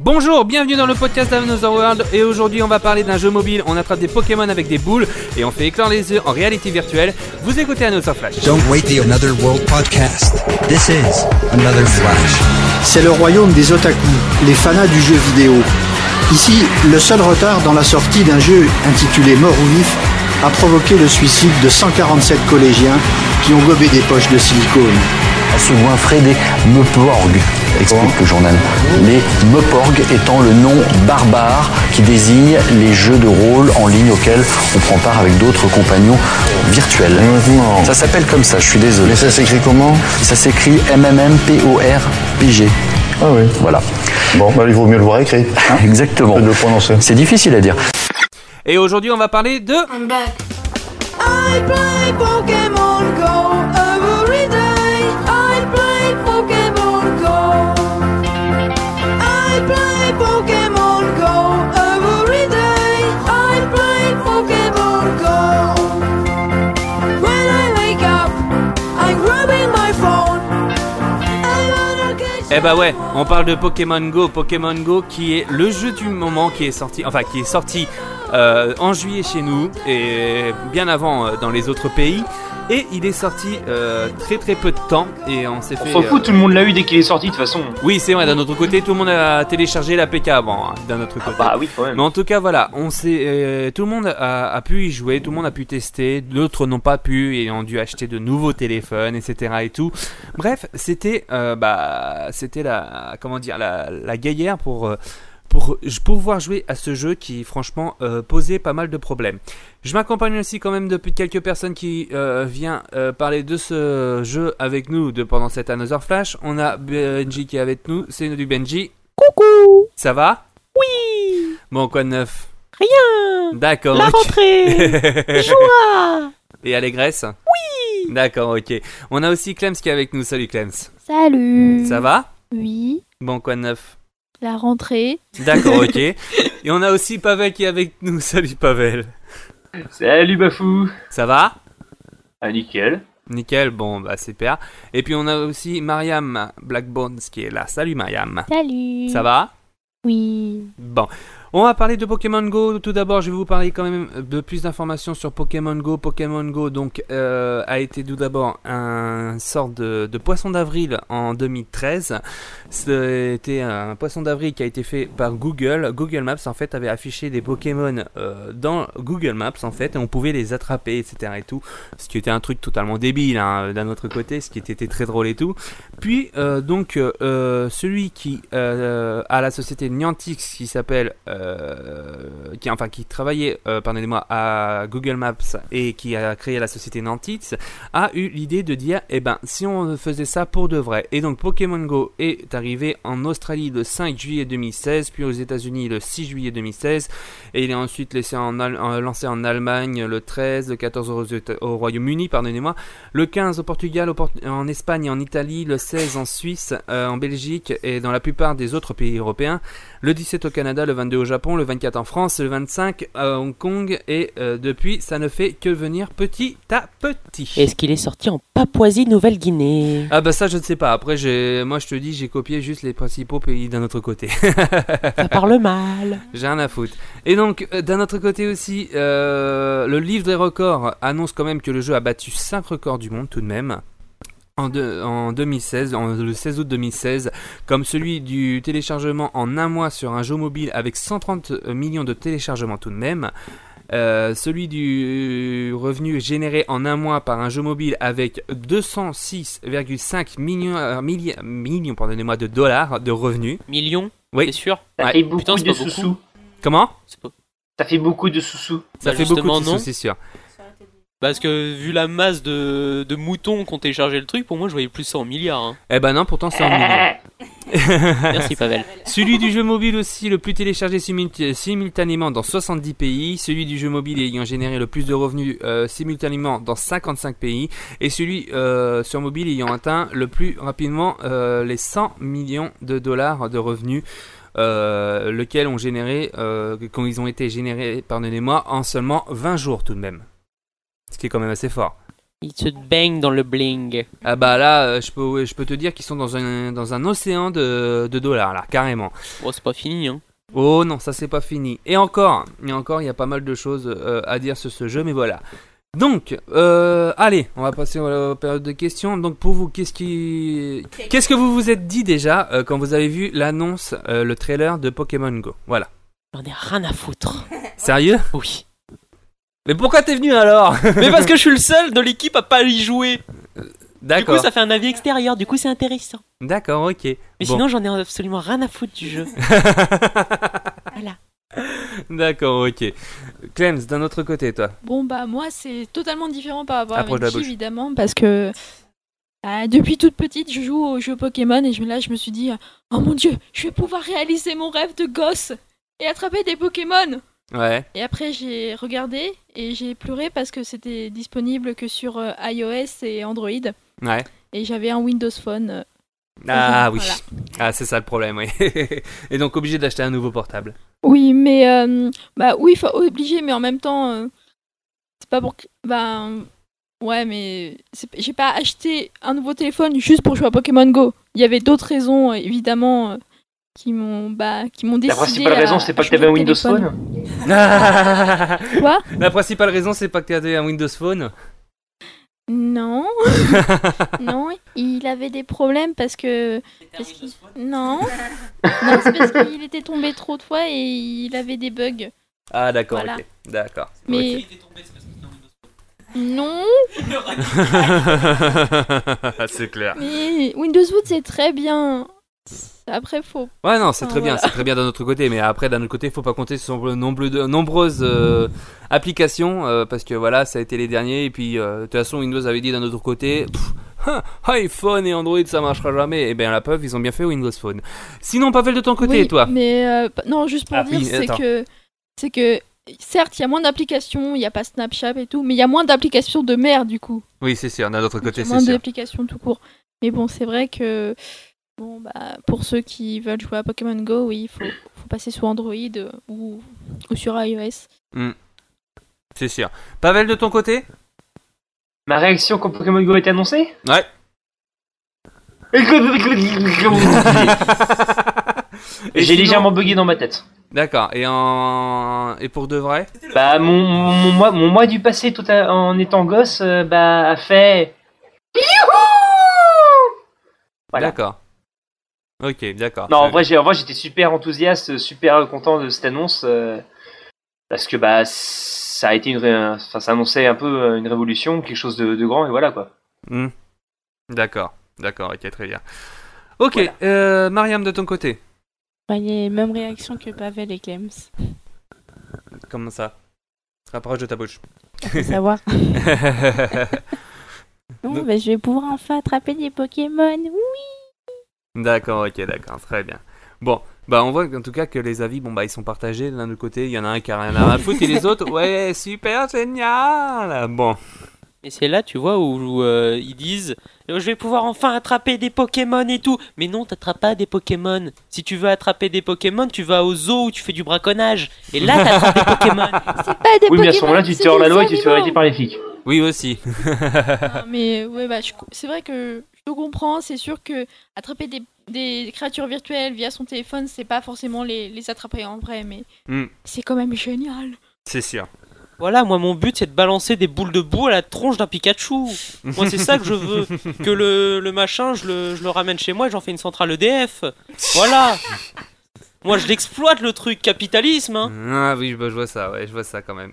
Bonjour, bienvenue dans le podcast d'Another World et aujourd'hui on va parler d'un jeu mobile, on attrape des Pokémon avec des boules et on fait éclore les yeux en réalité virtuelle. Vous écoutez Another Flash. Don't wait the Another World podcast. This is Another Flash. C'est le royaume des otaku, les fanas du jeu vidéo. Ici, le seul retard dans la sortie d'un jeu intitulé Mort ou Vif a provoqué le suicide de 147 collégiens qui ont gobé des poches de silicone. Se goinfrer des Meporg, explique le journal. Les Meporg étant le nom barbare qui désigne les jeux de rôle en ligne auxquels on prend part avec d'autres compagnons virtuels. Ça s'appelle comme ça, je suis désolé. Mais ça s'écrit comment? Ça s'écrit MMMPORPG. Ah oui. Voilà. Bon, bah, il vaut mieux le voir écrit. hein, Exactement. que de le prononcer. C'est difficile à dire. Et aujourd'hui on va parler de... I'm back. I play Eh bah ouais, on parle de Pokémon Go. Pokémon Go qui est le jeu du moment qui est sorti, enfin qui est sorti euh, en juillet chez nous et bien avant euh, dans les autres pays. Et il est sorti euh, très très peu de temps et on s'est On fait. s'en euh, fout, tout le monde l'a eu dès qu'il est sorti de toute façon. Oui, c'est vrai. D'un autre côté, tout le monde a téléchargé l'APK avant. hein, D'un autre côté. Bah oui, quand même. Mais en tout cas, voilà, on s'est, euh, tout le monde a, a pu y jouer, tout le monde a pu tester, d'autres n'ont pas pu et ont dû acheter de nouveaux téléphones, etc. et tout. Bref, c'était, euh, bah, c'était la, comment dire, la, la guerrière pour, euh, pour pouvoir jouer à ce jeu qui, franchement, euh, posait pas mal de problèmes. Je m'accompagne aussi quand même depuis quelques personnes qui euh, vient euh, parler de ce jeu avec nous de pendant cette Another Flash. On a Benji qui est avec nous. C'est du Benji. Coucou. Ça va? Oui. Bon, quoi de neuf? Rien. D'accord. La rentrée Joie Et Allégresse? Oui. D'accord, ok. On a aussi Clems qui est avec nous. Salut Clems. Salut Ça va? Oui, Bon, quoi de neuf? La rentrée. D'accord, ok. Et on a aussi Pavel qui est avec nous. Salut Pavel. Salut Bafou Ça va? Ah nickel. Nickel, bon, bah super. Et puis on a aussi Mariam Blackbones qui est là. Salut Mariam. Salut Ça va? Oui. Bon. On va parler de Pokémon Go. Tout d'abord, je vais vous parler quand même de plus d'informations sur Pokémon Go. Pokémon Go donc euh, a été tout d'abord un sort de, poisson d'avril en 2013. C'était un poisson d'avril qui a été fait par Google. Google Maps en fait avait affiché des Pokémon euh, dans Google Maps en fait et on pouvait les attraper etc et tout. Ce qui était un truc totalement débile hein, d'un autre côté, ce qui était très drôle et tout. Puis euh, donc celui qui a la société Niantic qui s'appelle euh, qui enfin qui travaillait euh, pardonnez-moi à Google Maps et qui a créé la société Niantic a eu l'idée de dire eh ben si on faisait ça pour de vrai. Et donc Pokémon Go est arrivé en Australie le 5 juillet 2016 puis aux États-Unis le 6 juillet 2016 et il est ensuite laissé en, en- lancé en Allemagne le 13 le 14 aux Éta- au Royaume-Uni pardonnez-moi le 15 au Portugal, en Espagne en Italie, le 16 en Suisse, euh, en Belgique et dans la plupart des autres pays européens, le 17 au Canada, le 22 au Japon, le 24 en France, le 25 à Hong Kong et euh, depuis ça ne fait que venir petit à petit. Est-ce qu'il est sorti en Papouasie-Nouvelle-Guinée? Ah bah ça je ne sais pas, après j'ai, moi je te dis j'ai copié juste les principaux pays d'un autre côté. Ça parle mal. J'ai rien à foutre. Et donc, euh, d'un autre côté aussi, euh, le livre des records annonce quand même que le jeu a battu 5 records du monde tout de même. En, deux- en 2016, en- le 16 août 2016, comme celui du téléchargement en un mois sur un jeu mobile avec 130 millions de téléchargements tout de même. Euh, celui du revenu généré en un mois par un jeu mobile avec 206,5 millions, euh, milli- millions pardonnez-moi, de dollars de revenus. Millions Oui. C'est sûr? Ça Ouais. fait beaucoup Putain, de sous-sous. Comment? Pas- Ça fait beaucoup de sous-sous. Ça Bah, fait beaucoup de non. sous, c'est sûr. Parce que vu la masse de, de moutons qui ont téléchargé le truc, pour moi je voyais plus ça en milliards. hein. Eh ben non, pourtant c'est en millions. Merci Pavel. Celui du jeu mobile aussi le plus téléchargé simultanément dans 70 pays. Celui du jeu mobile ayant généré le plus de revenus euh, simultanément dans 55 pays. Et celui euh, sur mobile ayant atteint le plus rapidement euh, les 100 millions de dollars de revenus. Lequel ont généré, quand ils ont été générés, pardonnez-moi, en seulement 20 jours tout de même. Ce qui est quand même assez fort. Il se baigne dans le bling. Ah bah là, euh, je peux, je peux te dire qu'ils sont dans un, dans un océan de, de dollars, là, carrément. Bon, c'est pas fini, hein. Oh non, ça c'est pas fini. Et encore, et encore, il y a pas mal de choses euh, à dire sur ce jeu, mais voilà. Donc, euh, allez, on va passer à la période de questions. Donc pour vous, qu'est-ce qui, qu'est-ce que vous vous êtes dit déjà euh, quand vous avez vu l'annonce, euh, le trailer de Pokémon Go? Voilà. J'en ai rien à foutre. Sérieux? Oui. Mais pourquoi t'es venu alors Mais parce que je suis le seul de l'équipe à pas y jouer. Du coup, D'accord. ça fait un avis extérieur. Du coup, c'est intéressant. D'accord, ok. Mais Bon. sinon, j'en ai absolument rien à foutre du jeu. voilà. D'accord, ok. Clems, d'un autre côté, toi. Bon bah moi c'est totalement différent par rapport Approche de à la bouche. évidemment parce que bah, depuis toute petite je joue aux jeux Pokémon et je, là je me suis dit oh mon dieu je vais pouvoir réaliser mon rêve de gosse et attraper des Pokémon Ouais. et après j'ai regardé et j'ai pleuré parce que c'était disponible que sur euh, iOS et Android Ouais. et j'avais un Windows Phone euh, Ah oui. Voilà. Ah, c'est ça le problème, oui. Et donc obligé d'acheter un nouveau portable. Oui, mais euh, bah oui, obligé, mais en même temps, c'est pas pour. Bah ouais, mais j'ai pas acheté un nouveau téléphone juste pour jouer à Pokémon Go. Il y avait d'autres raisons, évidemment, qui m'ont bah qui m'ont décidé. La principale à- raison, c'est pas que t'avais un Windows téléphone. Phone Quoi? La principale raison, c'est pas que t'avais un Windows Phone. Non, non, il avait des problèmes parce que. parce non, non, c'est parce qu'il était tombé trop de fois et il avait des bugs. Ah, d'accord, Voilà. ok. D'accord. Mais non, c'est clair. mais Windows Phone c'est très bien. Après, faut Ouais, non, c'est très bien, voilà. c'est très bien d'un autre côté, mais après, d'un autre côté, faut pas compter sur de nombreux- de nombreuses euh, applications, euh, parce que voilà, ça a été les derniers, et puis, euh, de toute façon, Windows avait dit d'un autre côté, pff, hein, iPhone et Android, ça marchera jamais, et bien, la preuve, ils ont bien fait Windows Phone. Sinon, Pavel, de ton côté, Oui, toi Mais euh, non, juste pour Ah, dire, oui, c'est que c'est que certes, il y a moins d'applications, il n'y a pas Snapchat et tout, mais il y a moins d'applications de merde du coup. Oui, c'est sûr, d'un autre Il y côté, a c'est moins sûr. d'applications tout court. Mais bon, c'est vrai que bon bah pour ceux qui veulent jouer à Pokémon Go, oui, il faut, faut passer sur Android euh, ou, ou sur iOS. C'est sûr. Pavel, de ton côté? Ma réaction quand Pokémon Go a été annoncé Ouais. J'ai sinon- légèrement bugué dans ma tête. D'accord, et, en... et pour de vrai? Bah, mon, mon, mon mois, mon mois du passé tout à- en étant gosse, euh, bah, a fait. Voilà. D'accord. Ok, d'accord. Non, en vrai, j'ai- en vrai, j'étais super enthousiaste, super content de cette annonce. euh, parce que, bah, ça a été une. ré- Enfin, ça annonçait un peu euh, une révolution, quelque chose de, de grand, et voilà quoi. Hmm. D'accord, d'accord, ok, très bien. Ok, euh, Mariam, de ton côté Voyez, même réaction que Pavel et Clems. Comment ça? Rapproche de ta bouche. Faut savoir. Non, Donc- bah, je vais pouvoir enfin attraper des Pokémon. Oui. D'accord, ok, d'accord, très bien. Bon, bah on voit en tout cas que les avis, bon bah ils sont partagés d'un autre côté, il y en a un qui a rien à foutre et les autres, ouais, super génial Bon, Et c'est là, tu vois, où, où, euh, ils disent euh, Je vais pouvoir enfin attraper des Pokémon et tout. Mais non, t'attrapes pas des Pokémon. Si tu veux attraper des Pokémon, tu vas au zoo où tu fais du braconnage. Et là, t'attrapes des Pokémon. C'est pas des oui, mais à Pokémon, ce moment-là, tu te hors la loi et tu te fais arrêter par les flics. oui aussi. Ah, mais ouais, bah, je c'est vrai que je comprends. C'est sûr que attraper des, des créatures virtuelles via son téléphone, c'est pas forcément les, les attraper en vrai, mais Hmm. c'est quand même génial. C'est sûr. Voilà, moi, mon but, c'est de balancer des boules de boue à la tronche d'un Pikachu. Moi, c'est ça que je veux. Que le, le machin, je le, je le ramène chez moi et j'en fais une centrale EDF. Voilà. Moi, je l'exploite, le truc. Capitalisme, hein. Ah oui, bah, je vois ça, ouais, je vois ça quand même.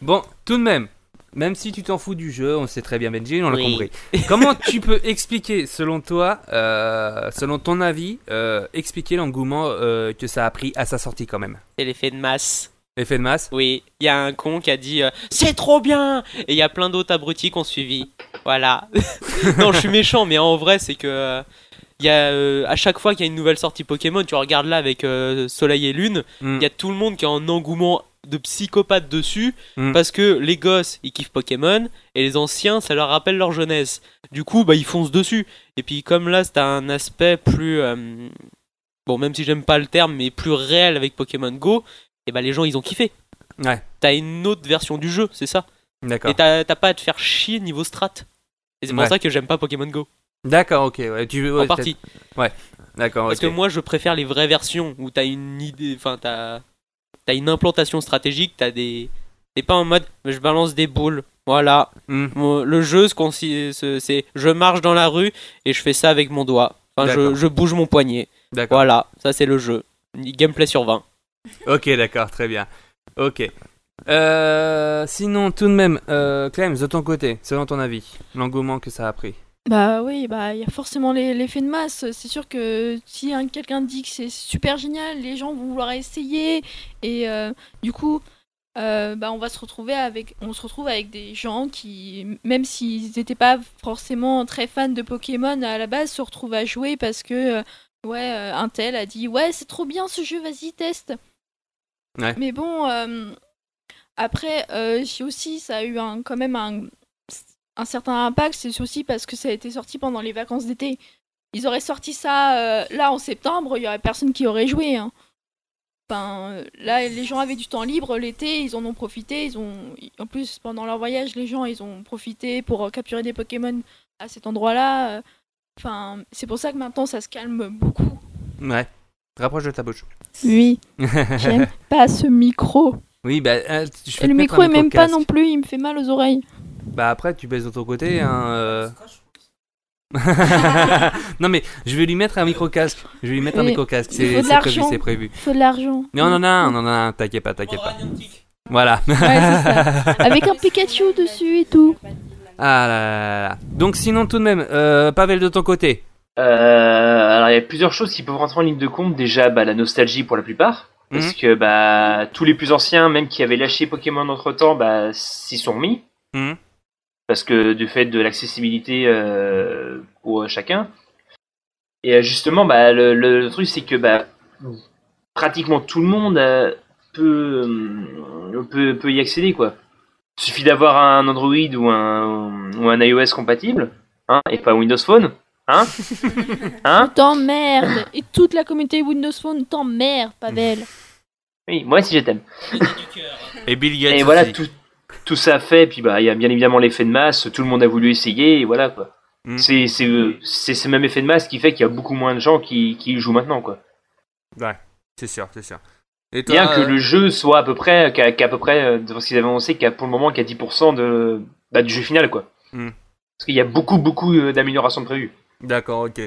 Bon, tout de même, même si tu t'en fous du jeu, on sait très bien Benji, on l'a Oui. compris. Comment tu peux expliquer, selon toi, euh, selon ton avis, euh, expliquer l'engouement euh, que ça a pris à sa sortie quand même? C'est l'effet de masse. Effet de masse? Oui, il y a un con qui a dit c'est trop bien et il y a plein d'autres abrutis qui ont suivi. Voilà. non, je suis méchant, mais en vrai, c'est que y a euh, à chaque fois qu'il y a une nouvelle sortie Pokémon, tu regardes là avec euh, Soleil et Lune, il Mm. y a tout le monde qui a un engouement de psychopathe dessus Mm. parce que les gosses ils kiffent Pokémon et les anciens ça leur rappelle leur jeunesse. Du coup, bah ils foncent dessus. Et puis comme là, c'est un aspect plus euh, bon, même si j'aime pas le terme, mais plus réel avec Pokémon Go, et bah les gens ils ont kiffé Ouais. t'as une autre version du jeu, c'est ça D'accord. Et t'as pas à te faire chier niveau strat. Et c'est pour Ouais. ça que j'aime pas Pokémon Go. D'accord, ok. Ouais, tu, ouais, en partie. Ouais. D'accord, Parce que moi, je préfère les vraies versions où t'as une idée, enfin, t'as as une implantation stratégique, t'as des. T'es pas en mode je balance des boules. Voilà. Hmm. Le jeu, c'est je marche dans la rue et je fais ça avec mon doigt. Enfin, je, bouge mon poignet. D'accord. Voilà, ça c'est le jeu. Gameplay sur 20. Ok, d'accord, très bien. Ok. Euh, sinon, tout de même, euh, Clem, de ton côté, selon ton avis, l'engouement que ça a pris. Bah oui, bah il y a forcément l'effet de masse. C'est sûr que si un- quelqu'un dit que c'est super génial, les gens vont vouloir essayer et euh, du coup, euh, bah on va se retrouver avec, on se retrouve avec des gens qui, même s'ils n'étaient pas forcément très fans de Pokémon à la base, se retrouvent à jouer parce que euh, ouais, un tel a dit ouais c'est trop bien ce jeu, vas-y teste. Ouais. Mais bon, euh, après si aussi ça a eu un, quand même un un certain impact, c'est aussi parce que ça a été sorti pendant les vacances d'été. Ils auraient sorti ça euh, là en septembre, il y aurait personne qui aurait joué. hein. Enfin, euh, là, les gens avaient du temps libre l'été, ils en ont profité. Ils ont, en plus, pendant leur voyage, les gens, ils ont profité pour euh, capturer des Pokémon à cet endroit-là. Enfin, c'est pour ça que maintenant, ça se calme beaucoup. Ouais. Rapproche de ta bouche. Oui, j'aime pas ce micro. Oui, bah, je Et le micro est même pas non plus, il me fait mal aux oreilles. Bah après, tu baisses de ton côté. Hein, euh. non mais je vais lui mettre un micro casque. Je vais lui mettre un micro casque. C'est prévu, l'argent. c'est prévu. Il faut de l'argent. Mais on en a un, on en a un. T'inquiète pas, t'inquiète pas. Voilà. Ouais, c'est ça. Avec un Pikachu dessus et tout. Ah là là là. Donc sinon tout de même, euh, Pavel de ton côté. Euh, alors il y a plusieurs choses qui peuvent rentrer en ligne de compte. Déjà, bah, la nostalgie pour la plupart. Parce que bah, tous les plus anciens, même qui avaient lâché Pokémon entre temps, bah, s'y sont remis. Mhm. Parce que du fait de l'accessibilité euh, pour chacun. Et euh, justement, bah, le, truc, c'est que bah, pratiquement tout le monde euh, peut, euh, peut, peut y accéder. quoi. Il suffit d'avoir un Android ou un, ou un iOS compatible, hein, et pas Windows Phone. Hein Hein T'emmerdes. Et toute la communauté Windows Phone t'emmerde, Pavel. Oui, moi aussi je t'aime. Et Bill Gates. Et voilà, tout, tout ça fait, puis bah il y a bien évidemment l'effet de masse, tout le monde a voulu essayer, et voilà quoi. Mm. C'est c'est euh, c'est ce même effet de masse qui fait qu'il y a beaucoup moins de gens qui, qui jouent maintenant quoi. Ouais, c'est sûr, c'est sûr. Et toi, Bien que euh, le jeu soit à peu près, qu'à peu près, euh, de ce qu'ils avaient annoncé, qu'à pour le moment qu'à 10% de, bah, du jeu final quoi. Mm. Parce qu'il y a beaucoup beaucoup euh, d'améliorations prévues. D'accord, ok.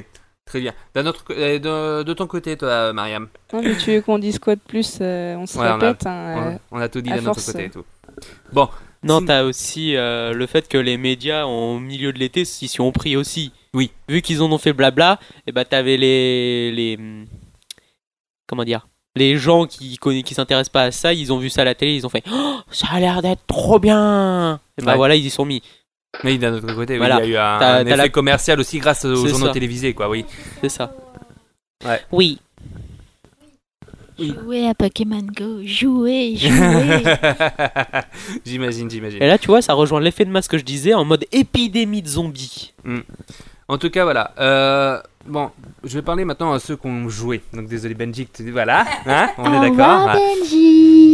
Très bien. D'un autre, euh, de, de ton côté, toi, Mariam? Non, mais tu veux qu'on dise quoi de plus euh, On se Ouais, on a- répète. hein, euh, On, on a tout dit à de notre côté euh. et tout. Bon. Non, t'as aussi euh, le fait que les médias, au milieu de l'été, s'y sont pris aussi. Oui. Vu qu'ils en ont fait blabla, et bah t'avais les, les. Comment dire Les gens qui qui s'intéressent pas à ça, ils ont vu ça à la télé, ils ont fait Oh, ça a l'air d'être trop bien Et bah Ouais. voilà, ils y sont mis. Oui, d'un autre côté, oui, Voilà. il y a eu un, un effet la- commercial aussi grâce aux journaux ça. télévisés, quoi, oui. C'est ça. Ouais. Oui. Jouer à Pokémon Go, jouer, jouer. j'imagine, j'imagine. Et là, tu vois, ça rejoint l'effet de masse que je disais en mode épidémie de zombies. En tout cas, voilà. Euh, bon, je vais parler maintenant à ceux qui ont joué. Donc, désolé, Benji, que tu- voilà. Hein, on est d'accord. hein.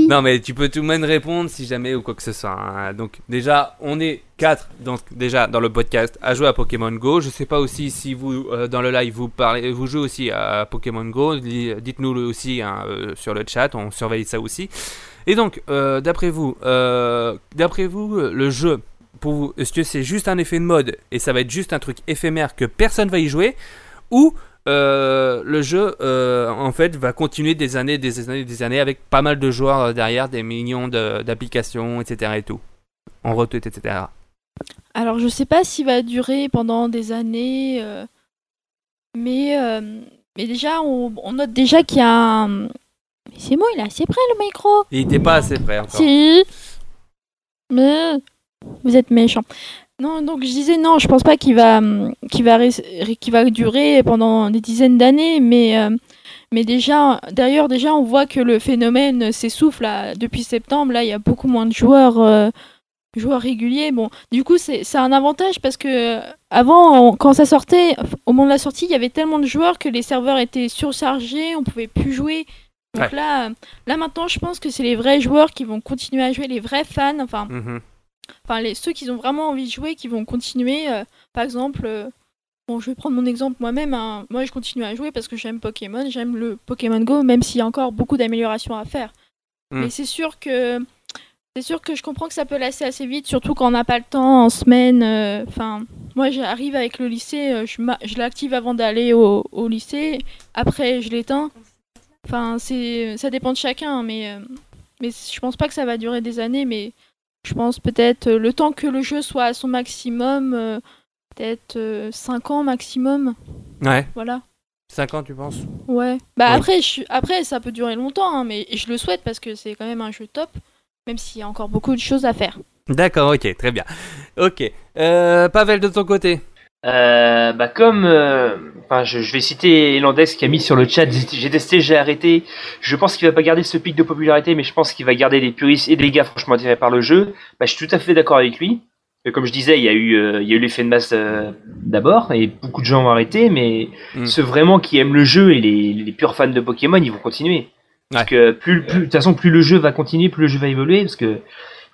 Non, mais tu peux tout de même répondre si jamais ou quoi que ce soit. hein. Donc, déjà, on est quatre donc, déjà dans le podcast à jouer à Pokémon Go. Je sais pas aussi si vous, euh, dans le live, vous, parlez, vous jouez aussi à Pokémon Go. Di- Dites-nous le aussi hein, euh, sur le chat. On surveille ça aussi. Et donc, euh, d'après vous, euh, d'après vous, euh, le jeu, pour vous, est-ce que c'est juste un effet de mode et ça va être juste un truc éphémère que personne va y jouer ou euh, le jeu euh, en fait va continuer des années, des années, des années avec pas mal de joueurs euh, derrière, des millions de- d'applications, etc. et tout, en retweet, etc. Alors, je sais pas s'il va durer pendant des années, euh, mais, mais déjà, on, on note déjà qu'il y a un. C'est moi, il est assez près le micro. Il était pas assez près encore. Si. Mais vous êtes méchant. Non, donc je disais non, je pense pas qu'il va, hum, qu'il va, va durer pendant des dizaines d'années, mais, euh, mais déjà, d'ailleurs, déjà, on voit que le phénomène s'essouffle depuis septembre. Là, il y a beaucoup moins de joueurs, euh, joueurs réguliers. Bon, du coup, c'est un avantage parce que avant, on- quand ça sortait, au moment de la sortie, il y avait tellement de joueurs que les serveurs étaient surchargés, on pouvait plus jouer. Donc Ouais. là, là maintenant, je pense que c'est les vrais joueurs qui vont continuer à jouer, les vrais fans. Enfin, Mhm. Enfin les ceux qui ont vraiment envie de jouer, qui vont continuer. euh, par exemple, euh, bon, je vais prendre mon exemple moi-même. hein. Moi, je continue à jouer parce que j'aime Pokémon, j'aime le Pokémon Go, même s'il y a encore beaucoup d'améliorations à faire. Hmm. Mais c'est sûr que c'est sûr que je comprends que ça peut lasser assez vite, surtout quand on n'a pas le temps en semaine. euh, Enfin, moi, j'arrive avec le lycée, je, je l'active avant d'aller au, au lycée. Après, je l'éteins. Enfin, c'est ça dépend de chacun, mais mais je pense pas que ça va durer des années, mais je pense peut-être euh, le temps que le jeu soit à son maximum, euh, peut-être 5 ans maximum. Ouais. Voilà. 5 ans, tu penses? Ouais. Bah après, je, après, ça peut durer longtemps, hein, mais je le souhaite parce que c'est quand même un jeu top, même s'il y a encore beaucoup de choses à faire. D'accord, ok, très bien. Ok. Euh, Pavel, de ton côté? Euh, bah comme, euh, enfin, je, je vais citer Elandex qui a mis sur le chat, j'ai testé, j'ai arrêté. Je pense qu'il va pas garder ce pic de popularité, mais je pense qu'il va garder des puristes et des gars franchement attirés par le jeu. Bah, je suis tout à fait d'accord avec lui. Et comme je disais, il y a eu, euh, il y a eu l'effet de masse euh, d'abord, et beaucoup de gens ont arrêté, mais Mm. ceux vraiment qui aiment le jeu et les, les purs fans de Pokémon, ils vont continuer. Parce que plus, de toute façon, plus le jeu va continuer, plus le jeu va évoluer, parce que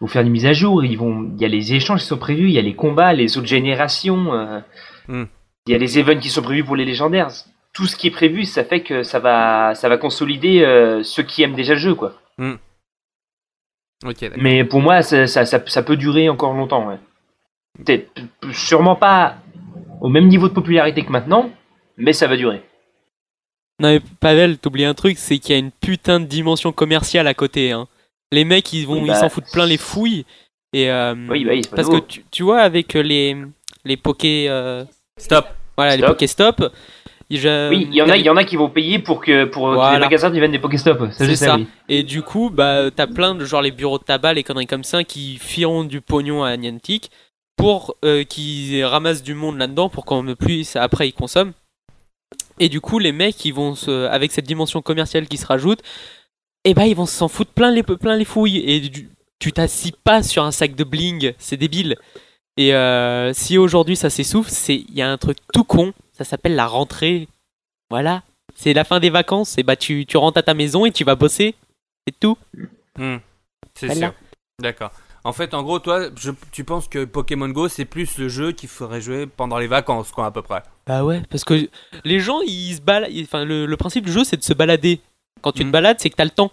vont faire des mises à jour, ils vont, il y a les échanges qui sont prévus, il y a les combats, les autres générations, euh, Mm. il y a les events qui sont prévus pour les légendaires. Tout ce qui est prévu, ça fait que ça va, ça va consolider euh, ceux qui aiment déjà le jeu, quoi. Hmm. Ok, d'accord. Mais pour moi, ça, ça, ça, ça peut durer encore longtemps. Ouais. Peut-être sûrement pas au même niveau de popularité que maintenant, mais ça va durer. Non mais Pavel, t'oublies un truc, c'est qu'il y a une putain de dimension commerciale à côté. Hein. Les mecs, ils vont, ils bah, s'en foutent plein les fouilles. Et euh, Oui, bah parce que tu, tu vois avec les les Poké euh, Stop. Voilà, les. Poké Stop. je- oui, il y en a, il y en a qui vont payer pour que pour que les magasins deviennent des Pokéstop. C'est ça. oui. Et du coup, bah, t'as plein de genre les bureaux de tabac, les conneries comme ça, qui firont du pognon à Niantic pour euh, qu'ils ramassent du monde là-dedans pour qu'en plus après ils consomment. Et du coup, les mecs, ils vont se, avec cette dimension commerciale qui se rajoute, et bah ils vont s'en foutre plein les plein les fouilles. Et du- tu t'assis pas sur un sac de bling, c'est débile. Et euh, si aujourd'hui ça s'essouffle, c'est il y a un truc tout con, ça s'appelle la rentrée. Voilà, c'est la fin des vacances. Et bah tu, tu rentres à ta maison et tu vas bosser. C'est tout. Hmm, C'est Voilà. sûr. D'accord. En fait, en gros, toi, je- tu penses que Pokémon Go, c'est plus le jeu qu'il faudrait jouer pendant les vacances, quoi, à peu près. Bah ouais, parce que les gens ils se baladent. Enfin, le, le principe du jeu c'est de se balader. Quand tu te balades, c'est que t'as le temps.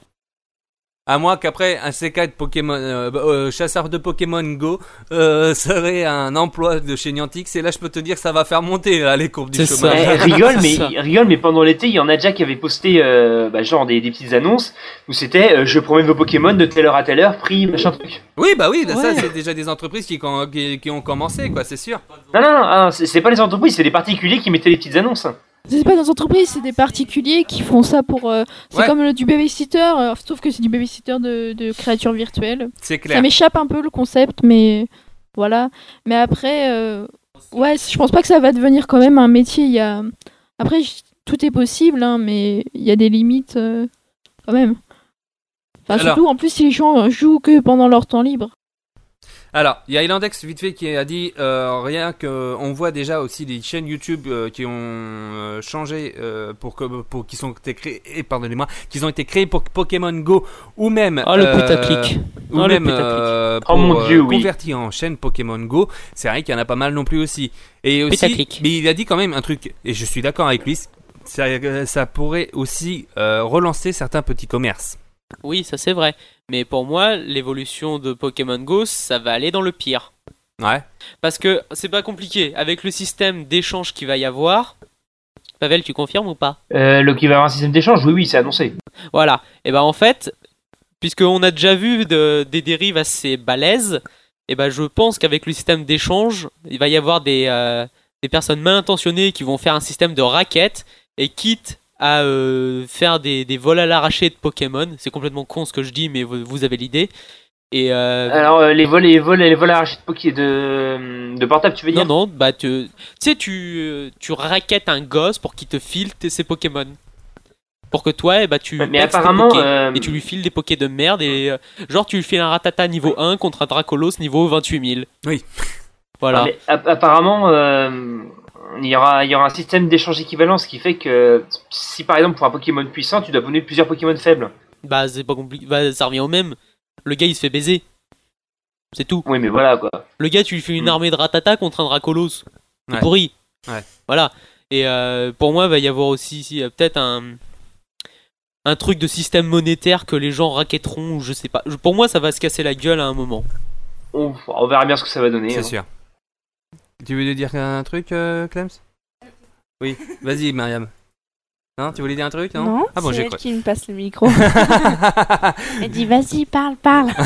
À moins qu'après un C4 Pokémon, euh, bah, euh, chasseur de Pokémon Go euh, serait un emploi de chez Niantic, et là je peux te dire que ça va faire monter là, les courbes du chômage. Eh, rigole, mais rigole, mais pendant l'été, il y en a déjà qui avaient posté euh, bah, genre des, des petites annonces où c'était euh, je promets vos Pokémon de telle heure à telle heure, prix machin truc. Oui, bah oui, ça Ouais. c'est déjà des entreprises qui, com- qui, qui ont commencé, quoi, c'est sûr. Non, non, non, ah, c'est c'est pas les entreprises, c'est les particuliers qui mettaient les petites annonces. C'est pas des entreprises, c'est des particuliers qui font ça pour. euh, c'est Ouais. comme le, du babysitter, euh, sauf que c'est du babysitter de, de créatures virtuelles. C'est clair. Ça m'échappe un peu le concept, mais voilà. Mais après, euh, ouais, je pense pas que ça va devenir quand même un métier. Il y a... Après, tout est possible, hein, mais il y a des limites euh, quand même. Enfin, Alors- surtout en plus si les gens jouent que pendant leur temps libre. Alors, il y a Ilandex vite fait qui a dit euh, rien que on voit déjà aussi des chaînes YouTube euh, qui ont euh, changé euh, pour que pour qui sont été créées et pardonnez-moi, qui ont été créées pour Pokémon Go ou même Oh, le euh, putaclic. ou Oh, le même putaclic. euh, Oh, mon euh, Dieu, oui. convertir en chaîne Pokémon Go. C'est vrai qu'il y en a pas mal non plus aussi. Et aussi, Putaclic. mais il a dit quand même un truc et je suis d'accord avec lui. Ça, ça pourrait aussi euh, relancer certains petits commerces. Oui, ça c'est vrai. Mais pour moi, l'évolution de Pokémon Go, ça va aller dans le pire. Ouais. Parce que c'est pas compliqué. Avec le système d'échange qu'il va y avoir. Pavel, tu confirmes ou pas? Euh, le qui va avoir un système d'échange, oui, oui, c'est annoncé. Voilà. Et ben en fait, puisqu'on a déjà vu de- des dérives assez balèzes, et ben je pense qu'avec le système d'échange, il va y avoir des, euh, des personnes mal intentionnées qui vont faire un système de raquettes et quitte à euh, faire des, des vols à l'arraché de Pokémon. C'est complètement con ce que je dis, mais vous, vous avez l'idée. Et euh, Alors, euh, les vols, les vols, les vols arrachés de Poké de, de portable, tu veux dire? Non, non, bah tu tu sais, tu, tu raquettes un gosse pour qu'il te file ses Pokémon. Pour que toi, eh bah, tu Mais tes apparemment, euh, et tu lui files des Pokés de merde et euh, genre tu lui files un Ratata niveau 1 contre un Dracolos niveau 28 000. Oui. Voilà. Ah, mais app- apparemment, euh, il y aura, il y aura un système d'échange équivalent, ce qui fait que si par exemple pour un Pokémon puissant, tu dois donner plusieurs Pokémon faibles. Bah c'est pas compliqué, bah, ça revient au même. Le gars il se fait baiser. C'est tout. Oui, mais voilà quoi. Le gars, tu lui fais une armée de ratata contre un Dracolos. Ouais. pourri. Ouais. Voilà. Et euh, pour moi, il va y avoir aussi euh, peut-être un un truc de système monétaire que les gens raquetteront ou je sais pas. Pour moi, ça va se casser la gueule à un moment. On, on verra bien ce que ça va donner. C'est hein. sûr. Tu veux nous dire un truc, euh, Clems Oui, vas-y, Mariam. Non, tu voulais dire un truc Non, Non, Ah bon, c'est j'ai elle qui me passe le micro. Elle dit vas-y, parle, parle.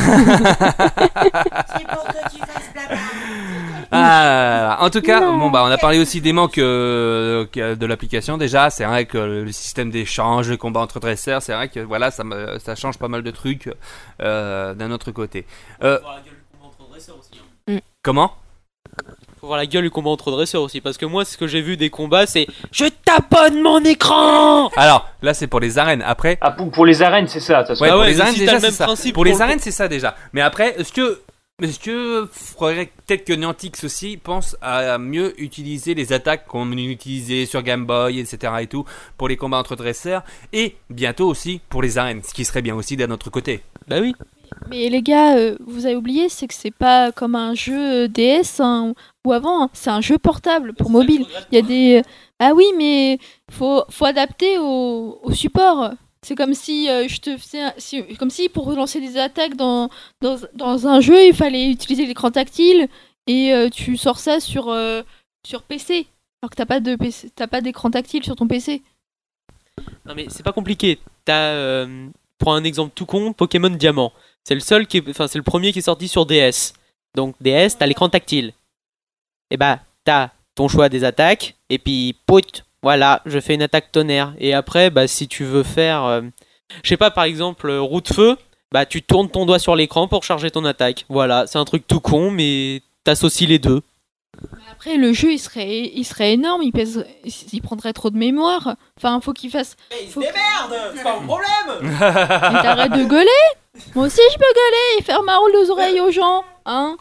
Ah, en tout cas, Non. bon bah on a parlé aussi des manques euh, que- de l'application déjà. C'est vrai que le système d'échange, le combat entre dresseurs, c'est vrai que voilà, ça, me- ça change pas mal de trucs euh, d'un autre côté. Euh, comment? Faut voir la gueule du combat entre dresseurs aussi, parce que moi, ce que j'ai vu des combats, c'est je taponne mon écran. Alors là, c'est pour les arènes. Après, Ah, pour, pour les arènes, c'est ça. Ouais, Ah pour ouais, les mais arènes déjà le même c'est ça. principe Pour pour les le- arènes c'est ça déjà. Mais après, est-ce que est-ce que faudrait peut-être que Niantic aussi pense à mieux utiliser les attaques qu'on utilisait sur Game Boy, etc. et tout pour les combats entre dresseurs et bientôt aussi pour les arènes, ce qui serait bien aussi d'un autre côté. Bah oui. Mais les gars, euh, vous avez oublié, c'est que c'est pas comme un jeu euh, DS hein, ou avant, hein, c'est un jeu portable pour mobile. Il y a des. Ah oui, mais faut, faut adapter au, au support. C'est comme si euh, je te faisais. un- si- comme si pour lancer des attaques dans, dans, dans un jeu, il fallait utiliser l'écran tactile et euh, tu sors ça sur, euh, sur PC. Alors que t'as pas de PC t'as pas d'écran tactile sur ton PC. Non mais c'est pas compliqué. T'as, euh, prends un exemple tout con, Pokémon Diamant. C'est le seul qui, c'est le premier qui est sorti sur DS. Donc DS, t'as l'écran tactile. Et bah t'as ton choix des attaques et puis pout, voilà, je fais une attaque tonnerre. Et après, bah si tu veux faire, euh, je sais pas par exemple euh, roue de feu, bah tu tournes ton doigt sur l'écran pour charger ton attaque. Voilà, c'est un truc tout con mais t'associes les deux. Après, le jeu, il serait, il serait énorme, il, pèse, il prendrait trop de mémoire. Enfin, faut qu'il fasse. Faut... démerde, c'est pas un problème. Mais t'arrêtes de gueuler Moi aussi, je peux gueuler et faire ma roule aux oreilles aux gens, hein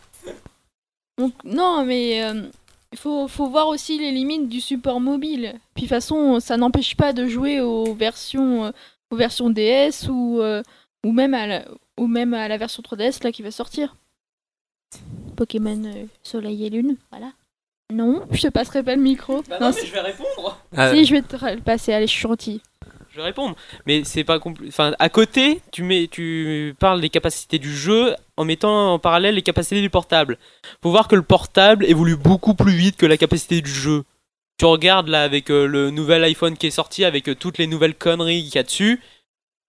Donc, non, mais euh, il faut, faut voir aussi les limites du support mobile. Puis, de toute façon, ça n'empêche pas de jouer aux versions, euh, aux versions DS ou, euh, ou, même à la, ou même à la version 3DS là, qui va sortir. Pokémon euh, Soleil et Lune, voilà. Non, je te passerai pas le micro. Bah Non, non, mais je vais répondre. Euh, Si, je vais te le passer, allez, je suis gentille. Je vais répondre. Mais c'est pas compli- Enfin, à côté, tu mets, tu parles des capacités du jeu en mettant en parallèle les capacités du portable. Faut voir que le portable évolue beaucoup plus vite que la capacité du jeu. Tu regardes là avec euh, le nouvel iPhone qui est sorti avec euh, toutes les nouvelles conneries qu'il y a dessus.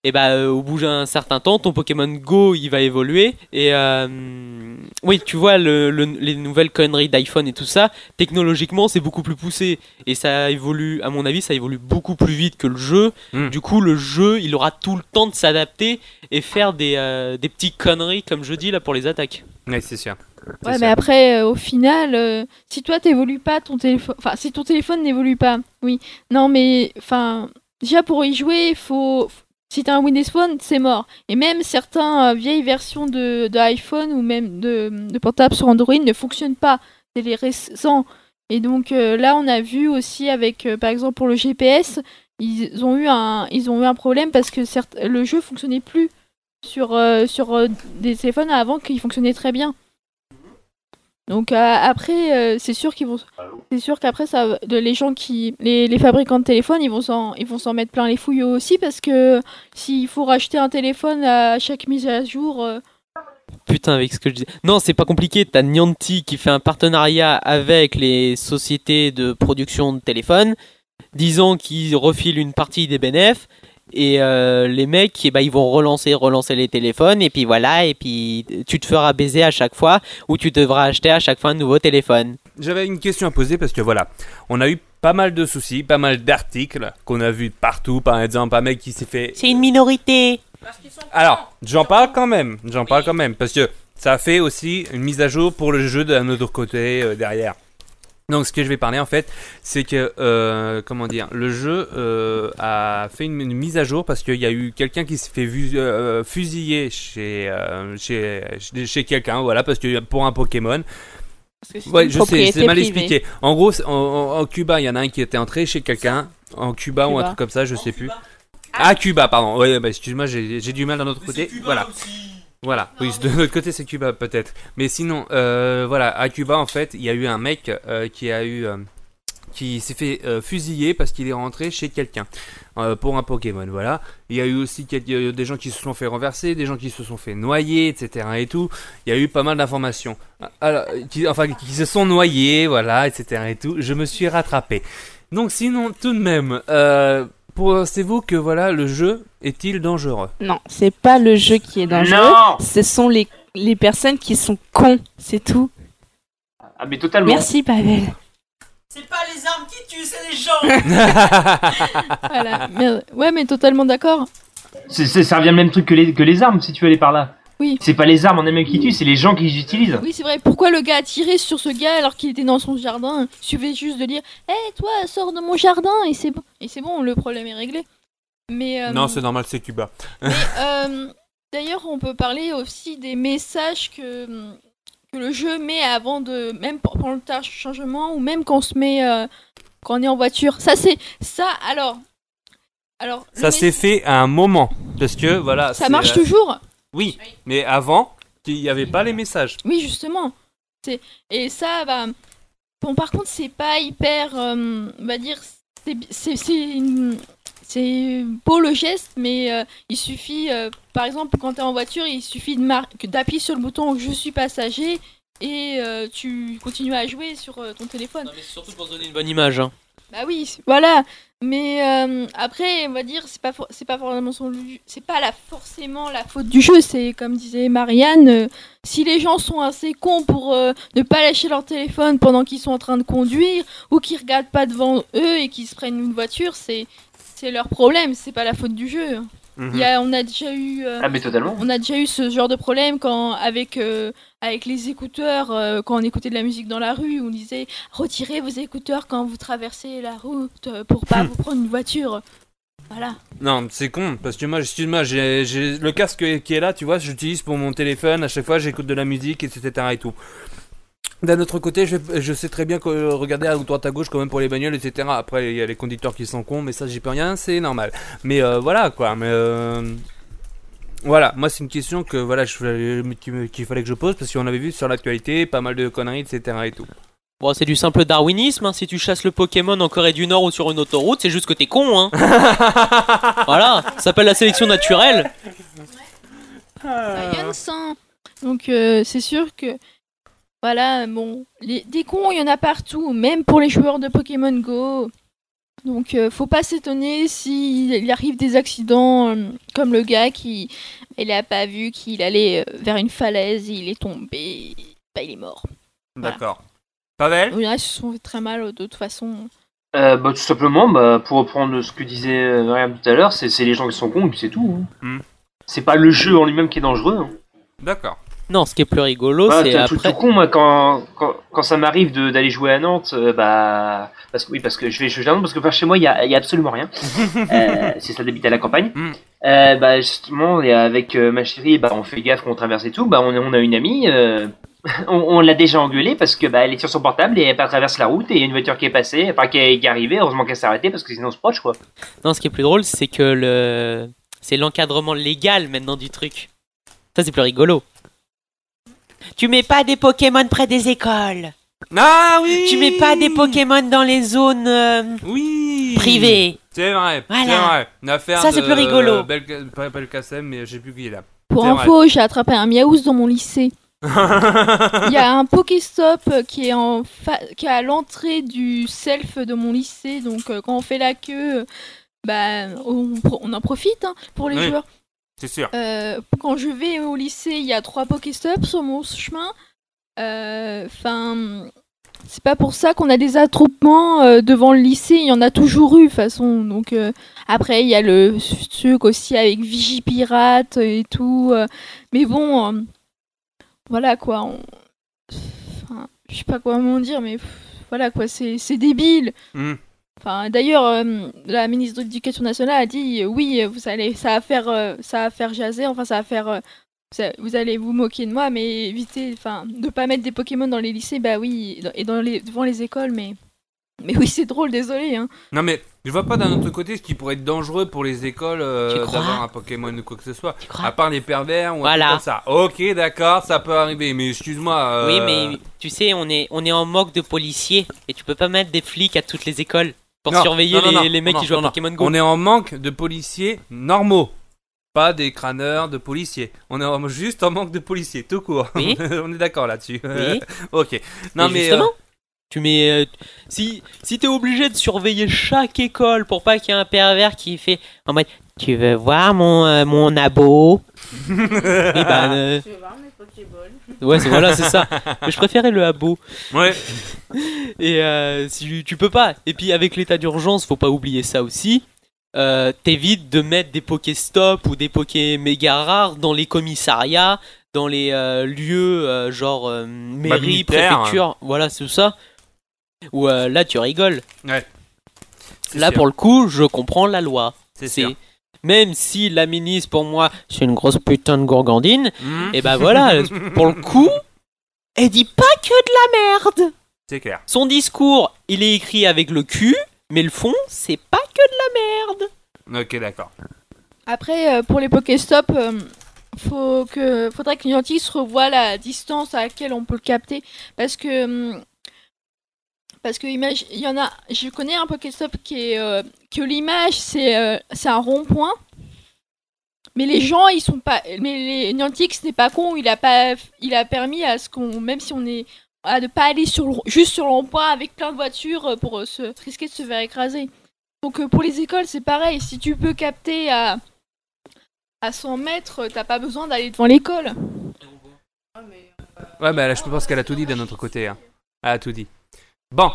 Et bah euh, au bout d'un certain temps, ton Pokémon Go il va évoluer. Et euh, oui, tu vois le- le- les nouvelles conneries d'iPhone et tout ça. Technologiquement, c'est beaucoup plus poussé et ça évolue. À mon avis, ça évolue beaucoup plus vite que le jeu. Hmm. Du coup, le jeu, il aura tout le temps de s'adapter et faire des, euh, des petites conneries, comme je dis là, pour les attaques. Ouais, c'est sûr. Ouais, sûr. mais après, euh, au final, euh, si toi t'évolues pas, ton téléphone, enfin, si ton téléphone n'évolue pas, oui. Non, mais, enfin, déjà pour y jouer, il faut. Si t'as un Windows Phone, c'est mort. Et même certaines euh, vieilles versions de, iPhone ou même de, portable sur Android ne fonctionnent pas. C'est les récents. Et donc euh, là, on a vu aussi avec, euh, par exemple, pour le GPS, ils ont eu un, ils ont eu un problème parce que certes, le jeu fonctionnait plus sur, sur des téléphones avant qu'ils fonctionnaient très bien. Donc euh, après, euh, c'est sûr qu'après ça, les gens qui, les, fabricants de téléphones, ils vont s'en, mettre plein les fouilles aussi parce que s'il faut racheter un téléphone à chaque mise à jour, euh, Putain, avec ce que je disais. Non, c'est pas compliqué. T'as Niantic qui fait un partenariat avec les sociétés de production de téléphones, disant qu'ils refilent une partie des bénéfices. Et euh, les mecs, eh ben, ils vont relancer, relancer les téléphones, et puis voilà, et puis tu te feras baiser à chaque fois, ou tu devras acheter à chaque fois un nouveau téléphone. J'avais une question à poser parce que voilà, on a eu pas mal de soucis, pas mal d'articles qu'on a vus partout. Par exemple, un mec qui s'est fait. C'est une minorité. Alors, j'en parle quand même, j'en parle quand même parce que ça a fait aussi une mise à jour pour le jeu d'un autre côté euh, derrière. Donc, ce que je vais parler en fait, c'est que euh, comment dire, le jeu euh, a fait une, une mise à jour parce qu'il y a eu quelqu'un qui s'est fait vu- euh, fusiller chez euh, chez chez, quelqu'un, voilà, parce que pour un Pokémon. Ouais, je sais, c'est mal privée. expliqué. En gros, en, en- en Cuba, il y en a un qui était entré chez quelqu'un, en Cuba, ou un truc comme ça, je sais plus. Ah, Cuba, pardon. Ouais, bah, excuse-moi, j'ai j'ai du mal d'un autre côté. Voilà. Voilà, oui, de l'autre côté c'est Cuba peut-être. Mais sinon, euh, voilà, à Cuba en fait, il y a eu un mec euh, qui a eu, euh, qui s'est fait fusiller parce qu'il est rentré chez quelqu'un pour un Pokémon. Voilà. Il y a eu aussi des gens qui se sont fait renverser, des gens qui se sont fait noyer, etc. Et tout. Il y a eu pas mal d'informations. Qui, enfin, qui se sont noyés, voilà, etc. Et tout. Je me suis rattrapé. Donc sinon, tout de même, euh, pensez-vous que voilà, le jeu est-il dangereux? Non, c'est pas le jeu qui est dangereux. Non Ce sont les, les personnes qui sont cons, c'est tout. Ah, mais totalement. Merci, Pavel. C'est pas les armes qui tuent, c'est les gens Voilà. Mais- ouais, mais totalement d'accord. C'est- ça revient le même truc que les, que les armes, si tu veux aller par là. Oui. C'est pas les armes en elles-mêmes qui tuent, c'est les gens qui les utilisent. Oui, c'est vrai. Pourquoi le gars a tiré sur ce gars alors qu'il était dans son jardin? Il suffisait juste de dire Hé, toi, sors de mon jardin et c'est bon. Et c'est bon, le problème est réglé. Mais. euh, Non, c'est normal, c'est Cuba. Euh, D'ailleurs, on peut parler aussi des messages que, que le jeu met avant de. Même pour- pendant le tâche changement ou même quand on se met. euh, quand on est en voiture. Ça, c'est. Ça, alors. Alors. Ça s'est fait à un moment. Parce que voilà. Ça marche euh, toujours Oui, mais avant, il n'y avait pas les messages. Oui, justement. C'est et ça, bah, bon, par contre, c'est pas hyper, euh, on va dire, c'est c'est c'est une- c'est beau le geste, mais euh, il suffit, euh, par exemple, quand t'es en voiture, il suffit d'appuyer sur le bouton je suis passager et euh, tu continues à jouer sur euh, ton téléphone. Surtout pour se donner une bonne image. Hein. Bah oui, voilà. Mais euh, après, on va dire, c'est pas for- c'est pas forcément son c'est pas la forcément la faute du jeu. C'est comme disait Marianne, euh, si les gens sont assez cons pour euh, ne pas lâcher leur téléphone pendant qu'ils sont en train de conduire ou qu'ils regardent pas devant eux et qu'ils se prennent une voiture, c'est c'est leur problème. C'est pas la faute du jeu. Mhm. Il y a, on a déjà eu. Ah, mais totalement. on a déjà eu ce genre de problème quand avec avec les écouteurs euh, quand on écoutait de la musique dans la rue on disait retirez vos écouteurs quand vous traversez la route euh, pour pas vous prendre une voiture. Voilà. Non, c'est con, parce que moi, excuse-moi, j'ai le casque qui est là, tu vois, j'utilise pour mon téléphone, à chaque fois j'écoute de la musique, etc. et tout. D'un autre côté, je, je sais très bien que euh, regarder à droite à gauche quand même pour les bagnoles, etc. Après, il y a les conducteurs qui sont cons, mais ça, j'y peux rien, c'est normal. Mais euh, voilà, quoi, mais... euh, Voilà, moi c'est une question que voilà, qu'il fallait que je pose parce qu'on avait vu sur l'actualité pas mal de conneries, etc. et tout. Bon, c'est du simple darwinisme. Hein. Si tu chasses le Pokémon en Corée du Nord ou sur une autoroute, c'est juste que t'es con. Hein. voilà, ça s'appelle la sélection naturelle. Donc euh, c'est sûr que voilà, bon, les, des cons, il y en a partout, même pour les joueurs de Pokémon Go. Donc euh, faut pas s'étonner s'il arrive des accidents euh, comme le gars qui il a pas vu qu'il allait euh, vers une falaise, il est tombé, bah, il est mort. D'accord. Pavel Il y en a qui se sont fait très mal de toute façon. Euh, bah, tout simplement, bah, pour reprendre ce que disait Mariam tout à l'heure, c'est les gens qui sont cons et puis c'est tout. hein. Hmm. C'est pas le jeu en lui-même qui est dangereux. hein. D'accord. Non, ce qui est plus rigolo, c'est après. tout con, moi, quand, quand, quand ça m'arrive de- d'aller jouer à Nantes, euh, bah. Parce que, oui, parce que je vais jouer à Nantes, parce que vers chez moi, il y a, y a absolument rien. euh, c'est ça d'habiter à la campagne. Mm. Euh, bah, justement, et avec euh, ma chérie, bah, on fait gaffe qu'on traverse et tout. Bah, on, on a une amie, on, on l'a déjà engueulée parce que, bah, elle est sur son portable et elle traverse la route et il y a une voiture qui est passée, enfin, qui est, qui est arrivée. Heureusement qu'elle s'est arrêtée parce que sinon on se proche, quoi. Non, ce qui est plus drôle, c'est que le c'est l'encadrement légal maintenant du truc. Ça, c'est plus rigolo. Tu mets pas des Pokémon près des écoles. Ah oui Tu mets pas des Pokémon dans les zones euh, Oui privées. C'est vrai, Voilà. c'est vrai. Une affaire Ça, c'est de- plus rigolo. Bel- pas Belkacem, mais je sais plus qui est là. Pour C'est vrai. info, j'ai attrapé un Miaouz dans mon lycée. Il y a un Pokéstop euh, qui est, en fa- qui est à l'entrée du self de mon lycée. Donc, euh, quand on fait la queue, euh, bah, on, pro- on en profite hein, pour les Oui. joueurs. C'est sûr. Euh, quand je vais au lycée, il y a trois Pokéstops sur mon chemin. Enfin, c'est pas pour ça qu'on a des attroupements euh, devant le lycée. Il y en a toujours eu, de toute façon. Donc, euh, après, il y a le truc aussi avec Vigipirate et tout. euh, mais bon, euh, voilà quoi. on- Enfin, je sais pas comment dire, mais voilà quoi, c'est débile. Hmm. Enfin, d'ailleurs, euh, la ministre de l'Éducation nationale a dit euh, oui, vous allez, ça va faire, euh, ça va faire jaser, enfin, ça va faire, euh, ça- vous allez vous moquer de moi, mais évitez, enfin, de pas mettre des Pokémon dans les lycées, bah oui, et dans- les, devant les écoles, mais Mais oui, c'est drôle, désolé. Hein. Non mais je vois pas d'un autre côté ce qui pourrait être dangereux pour les écoles euh, d'avoir un Pokémon ou quoi que ce soit. crois? À part les pervers ou un Voilà. truc comme ça. Ok d'accord, ça peut arriver, mais excuse-moi. euh, Oui, mais tu sais, on est, on est en manque de policiers et tu peux pas mettre des flics à toutes les écoles pour non, surveiller non, non, les, non, les mecs non, qui jouent non, à non. Pokémon Go. On est en manque de policiers normaux. Pas des crâneurs de policiers. On est en- juste en manque de policiers, tout court. Oui. On est d'accord là-dessus. Oui. ok. Non mais, justement, euh, tu mets, euh, si, si t'es obligé de surveiller chaque école pour pas qu'il y ait un pervers qui fait en mode, tu veux voir mon, euh, mon abo? Eh ben, euh, Ouais, c'est voilà, c'est ça. Mais je préférais le abo. Ouais. Et euh, si tu peux pas. Et puis avec l'état d'urgence, faut pas oublier ça aussi. Euh, T'évites de mettre des Pokéstop ou des Poké méga rares dans les commissariats, dans les euh, lieux genre mairie, militaire. préfecture. Voilà, c'est tout ça. Ou là, tu rigoles. Ouais. Là, sûr. pour le coup, je comprends la loi. C'est sûr. Même si la ministre, pour moi, c'est une grosse putain de gourgandine, Mhm. et ben voilà, pour le coup, elle dit pas que de la merde. C'est clair. Son discours, il est écrit avec le cul, mais le fond, c'est pas que de la merde. Ok d'accord. Après, euh, pour les Pokéstop, euh, faut que, faudrait que Niantic se revoie la distance à laquelle on peut le capter. Parce que. Parce que il y en a. Je connais un Pokéstop qui est. euh, que l'image, c'est euh, c'est un rond-point. Mais les gens, ils sont pas. Mais les Niantic, ce n'est pas con. Il a pas. Il a permis à ce qu'on. Même si on est. À ne pas aller sur juste sur le rond-point avec plein de voitures euh, pour se risquer de se faire écraser. Donc pour les écoles, c'est pareil. Si tu peux capter à, à 100 mètres, t'as pas besoin d'aller devant l'école. Ouais, bah là, je pense qu'elle a tout dit d'un autre côté. hein. Elle a tout dit. Bon.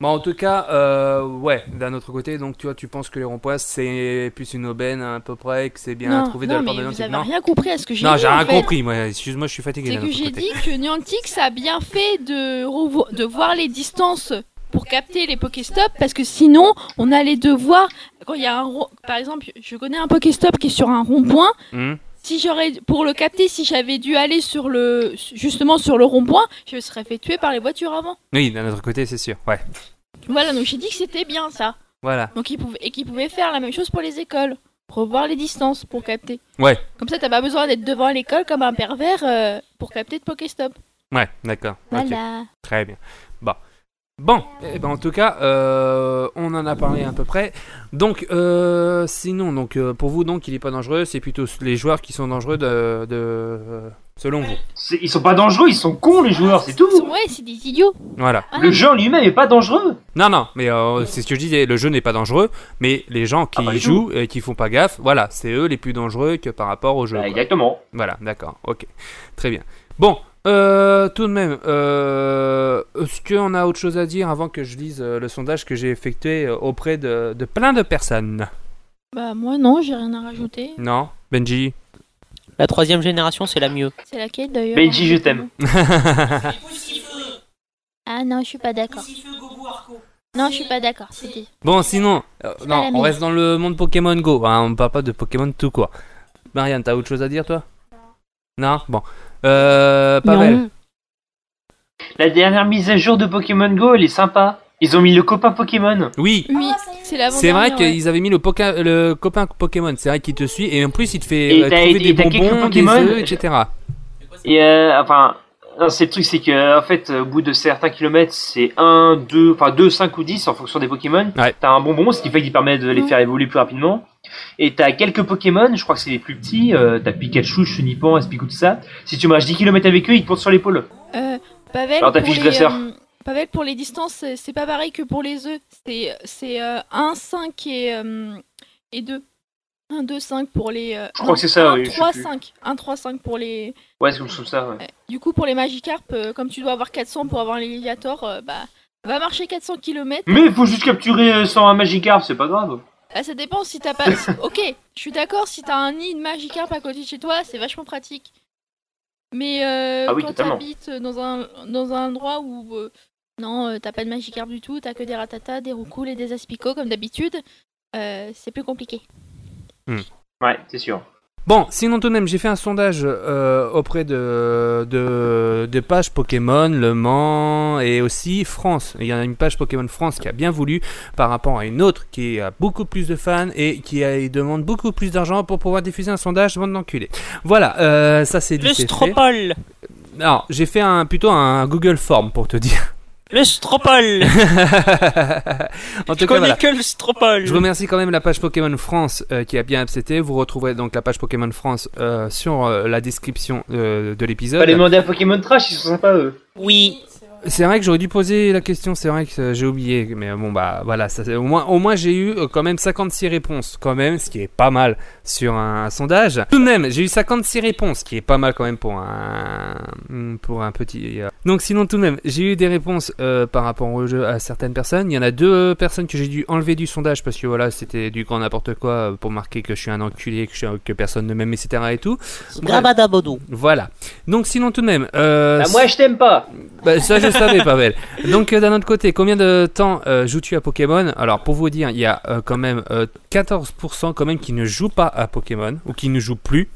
Bon, en tout cas, euh, ouais, d'un autre côté, donc tu vois, tu penses que les ronds-points, c'est plus une aubaine à peu près, que c'est bien non, trouvé de non, la part mais de vous Niantic, avez non rien compris à ce que j'ai Non, dit. j'ai en rien fait. compris, moi, excuse-moi, je suis fatigué C'est que j'ai dit que Niantic, ça a bien fait de, de voir les distances pour capter les Pokéstop, parce que sinon, on allait devoir... Quand il y a un... Par exemple, je connais un Pokéstop qui est sur un rond-point. Hmm. Si j'aurais... Pour le capter, si j'avais dû aller sur le... Justement sur le rond-point, je me serais fait tuer par les voitures avant. Oui, d'un autre côté, c'est sûr, ouais. Voilà, donc j'ai dit que c'était bien ça. Voilà. Donc ils pouvaient, et qu'ils pouvaient faire la même chose pour les écoles. Revoir les distances pour capter. Ouais, Comme ça, t'as pas besoin d'être devant l'école comme un pervers euh, pour capter de Pokéstop. ouais, d'accord. Voilà. Très bien. Bon. Bon, eh ben, en tout cas, euh, on en a parlé à peu près. Donc, euh, sinon, donc, euh, pour vous, donc, il est pas dangereux. C'est plutôt les joueurs qui sont dangereux de, de selon vous. Ils sont pas dangereux, ils sont cons les joueurs, c'est tout. Ouais, c'est des idiots. Voilà. Ah Le jeu en lui-même est pas dangereux. Non, non, mais euh, c'est ce que je disais. Le jeu n'est pas dangereux, mais les gens qui Ah, du jouent et qui font pas gaffe, voilà, c'est eux les plus dangereux que par rapport au jeu. Bah, exactement. Voilà, d'accord, ok, très bien. Bon, euh, tout de même, euh, est-ce qu'on a autre chose à dire avant que je lise euh, le sondage que j'ai effectué euh, auprès de, de plein de personnes? Bah, moi, non, j'ai rien à rajouter. Non? Benji? La troisième génération, c'est la mieux. C'est laquelle d'ailleurs? Benji, je t'aime. Ah non, je suis pas d'accord. Non, je suis pas d'accord. C'était. Bon, sinon, euh, non, on reste dans le monde Pokémon Go. hein, on parle pas de Pokémon tout quoi. Marianne, t'as autre chose à dire toi? Non Bon. Euh, Pavel Non. La dernière mise à jour de Pokémon Go, elle est sympa. Ils ont mis le copain Pokémon. Oui, Oui, c'est la c'est vrai qu'ils avaient mis le, poca- le copain Pokémon. C'est vrai qu'il te suit et en plus il te fait Et euh, trouver et des t'as quelques bonbons, des Pokémon œufs, etc. Et euh, enfin, c'est le truc, c'est que en fait, au bout de certains kilomètres, c'est 1, 2, enfin 2, 5 ou 10 en fonction des Pokémon. Ouais. T'as un bonbon, ce qui fait qu'il permet de les faire évoluer plus rapidement. Et t'as quelques Pokémon, je crois que c'est les plus petits, euh, t'as Pikachu, Chunipan, ça. Si tu marches 10 km avec eux, ils te montent sur l'épaule. Euh, Pavel, Alors, ta pour fiche les, dresseur. euh, Pavel, pour les distances, c'est pas pareil que pour les œufs. C'est c'est, euh, 1, 5 et, euh, et 2. 1, 2, 5 pour les. euh, Je crois non, que c'est ça, 1, oui, je sais 3, plus. 5. 1, 3, 5 pour les. Ouais, c'est comme ça, ouais. Du coup, pour les Magikarp, euh, comme tu dois avoir 400 pour avoir les euh, bah, va marcher 400 km. Mais il faut juste capturer euh, sans un Magikarp, c'est pas grave. Ah, ça dépend si t'as pas. ok, je suis d'accord, si t'as un nid de Magikarp à côté de chez toi, c'est vachement pratique. Mais euh, Ah oui, quand t'habites dans un, dans un endroit où. euh, non, euh, t'as pas de Magikarp du tout, t'as que des Ratata, des Roucoule et des Aspico comme d'habitude, euh, c'est plus compliqué. Ouais, c'est sûr. Bon, sinon tout de même, j'ai fait un sondage euh, auprès de, de, de pages Pokémon, Le Mans et aussi France. Il y en a une page Pokémon France qui a bien voulu par rapport à une autre qui a beaucoup plus de fans et qui a- demande beaucoup plus d'argent pour pouvoir diffuser un sondage, bande d'enculés. Voilà, euh, ça c'est dit, Le. Stropole Alors, j'ai fait un, plutôt un Google Form pour te dire. Le Stropole en Je tout cas, connais voilà. que le Stropole Je remercie quand même la page Pokémon France euh, qui a bien accepté. Vous retrouverez donc la page Pokémon France euh, sur euh, la description euh, de l'épisode. Fallait demander à Pokémon Trash, ils sont sympas eux. Oui. C'est vrai que j'aurais dû poser la question, c'est vrai que euh, j'ai oublié, mais euh, bon bah voilà, ça, au moins, au moins j'ai eu euh, quand même 56 réponses, quand même, ce qui est pas mal sur un, sondage. Tout de même, j'ai eu 56 réponses, ce qui est pas mal quand même pour un hmm, pour un petit. euh. Donc sinon tout de même, j'ai eu des réponses euh, par rapport au jeu à certaines personnes. Il y en a deux personnes que j'ai dû enlever du sondage parce que voilà, c'était du grand n'importe quoi pour marquer que je suis un enculé, que, je suis- que personne ne m'aime, etc. et tout. Bref. Voilà. Donc sinon tout de même. euh, Bah, moi je t'aime pas. bah, ça, je savais, Pavel. Donc, euh, d'un autre côté, combien de temps euh, joues-tu à Pokémon? Alors, pour vous dire, il y a euh, quand même euh, 14% quand même qui ne jouent pas à Pokémon ou qui ne jouent plus.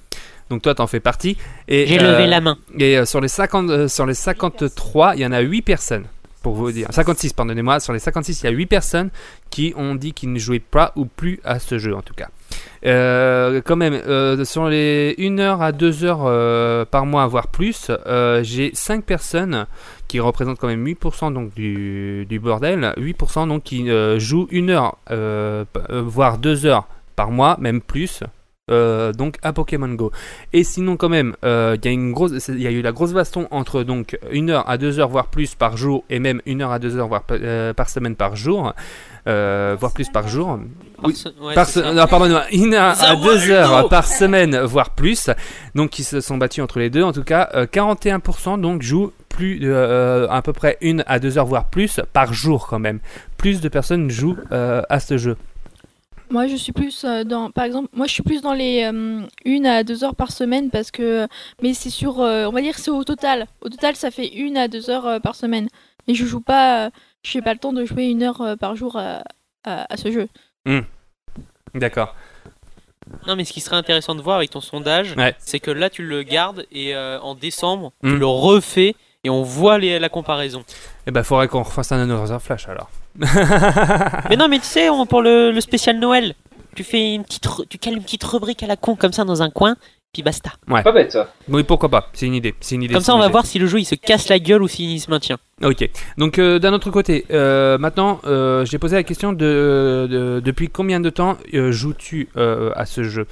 Donc, toi, t'en fais partie. Et, J'ai levé la main. Et sur, les 50, euh, sur les 53, il y en a 8 personnes. Pour vous dire. 56, pardonnez-moi. Sur les 56, il y a 8 personnes qui ont dit qu'ils ne jouaient pas ou plus à ce jeu, en tout cas. Euh, quand même, euh, sur les 1 heure à 2 heures euh, par mois, voire plus, euh, j'ai 5 personnes qui représentent quand même 8% donc du, bordel, 8% donc qui jouent 1 heure, voire 2 heures par mois, même plus. donc à Pokémon Go. Et sinon quand même, il y a eu la grosse baston entre donc 1 heure à 2 heures voire plus par jour et même 1 heure à 2 heures voire par semaine par jour, euh, voire plus par jour. Oui, ouais, par se- non, pardonnez-moi, 1 heure à Zawaldo 2 heures par semaine voire plus. Donc qui se sont battus entre les deux. En tout cas, euh, 41% donc jouent plus de, euh, à peu près 1 à 2 heures voire plus par jour quand même. Plus de personnes jouent euh, à ce jeu. Moi, je suis plus euh, dans, par exemple, moi, je suis plus dans les euh, une à deux heures par semaine parce que, mais c'est sur, euh, on va dire, c'est au total. Au total, ça fait une à deux heures euh, par semaine. Mais je joue pas, euh, n'ai pas le temps de jouer une heure euh, par jour à, à- à ce jeu. Hmm. D'accord. Non, mais ce qui serait intéressant de voir avec ton sondage, Ouais. c'est que là tu le gardes et euh, en décembre Mm. tu le refais et on voit les- la comparaison. Eh ben, faudrait qu'on refasse un Another Flash alors. mais non, mais tu sais, on- pour le, le spécial Noël, tu fais une petite, tu cales une petite rubrique à la con comme ça dans un coin, puis basta. Ouais. Pas bête ça. Oui, pourquoi pas. C'est une idée. C'est une idée. Comme ça, on va voir si le jeu il se casse la gueule ou s'il se maintient. Ok. Donc euh, d'un autre côté, euh, maintenant, euh, j'ai posé la question de, de- depuis combien de temps euh, joues-tu euh, à ce jeu?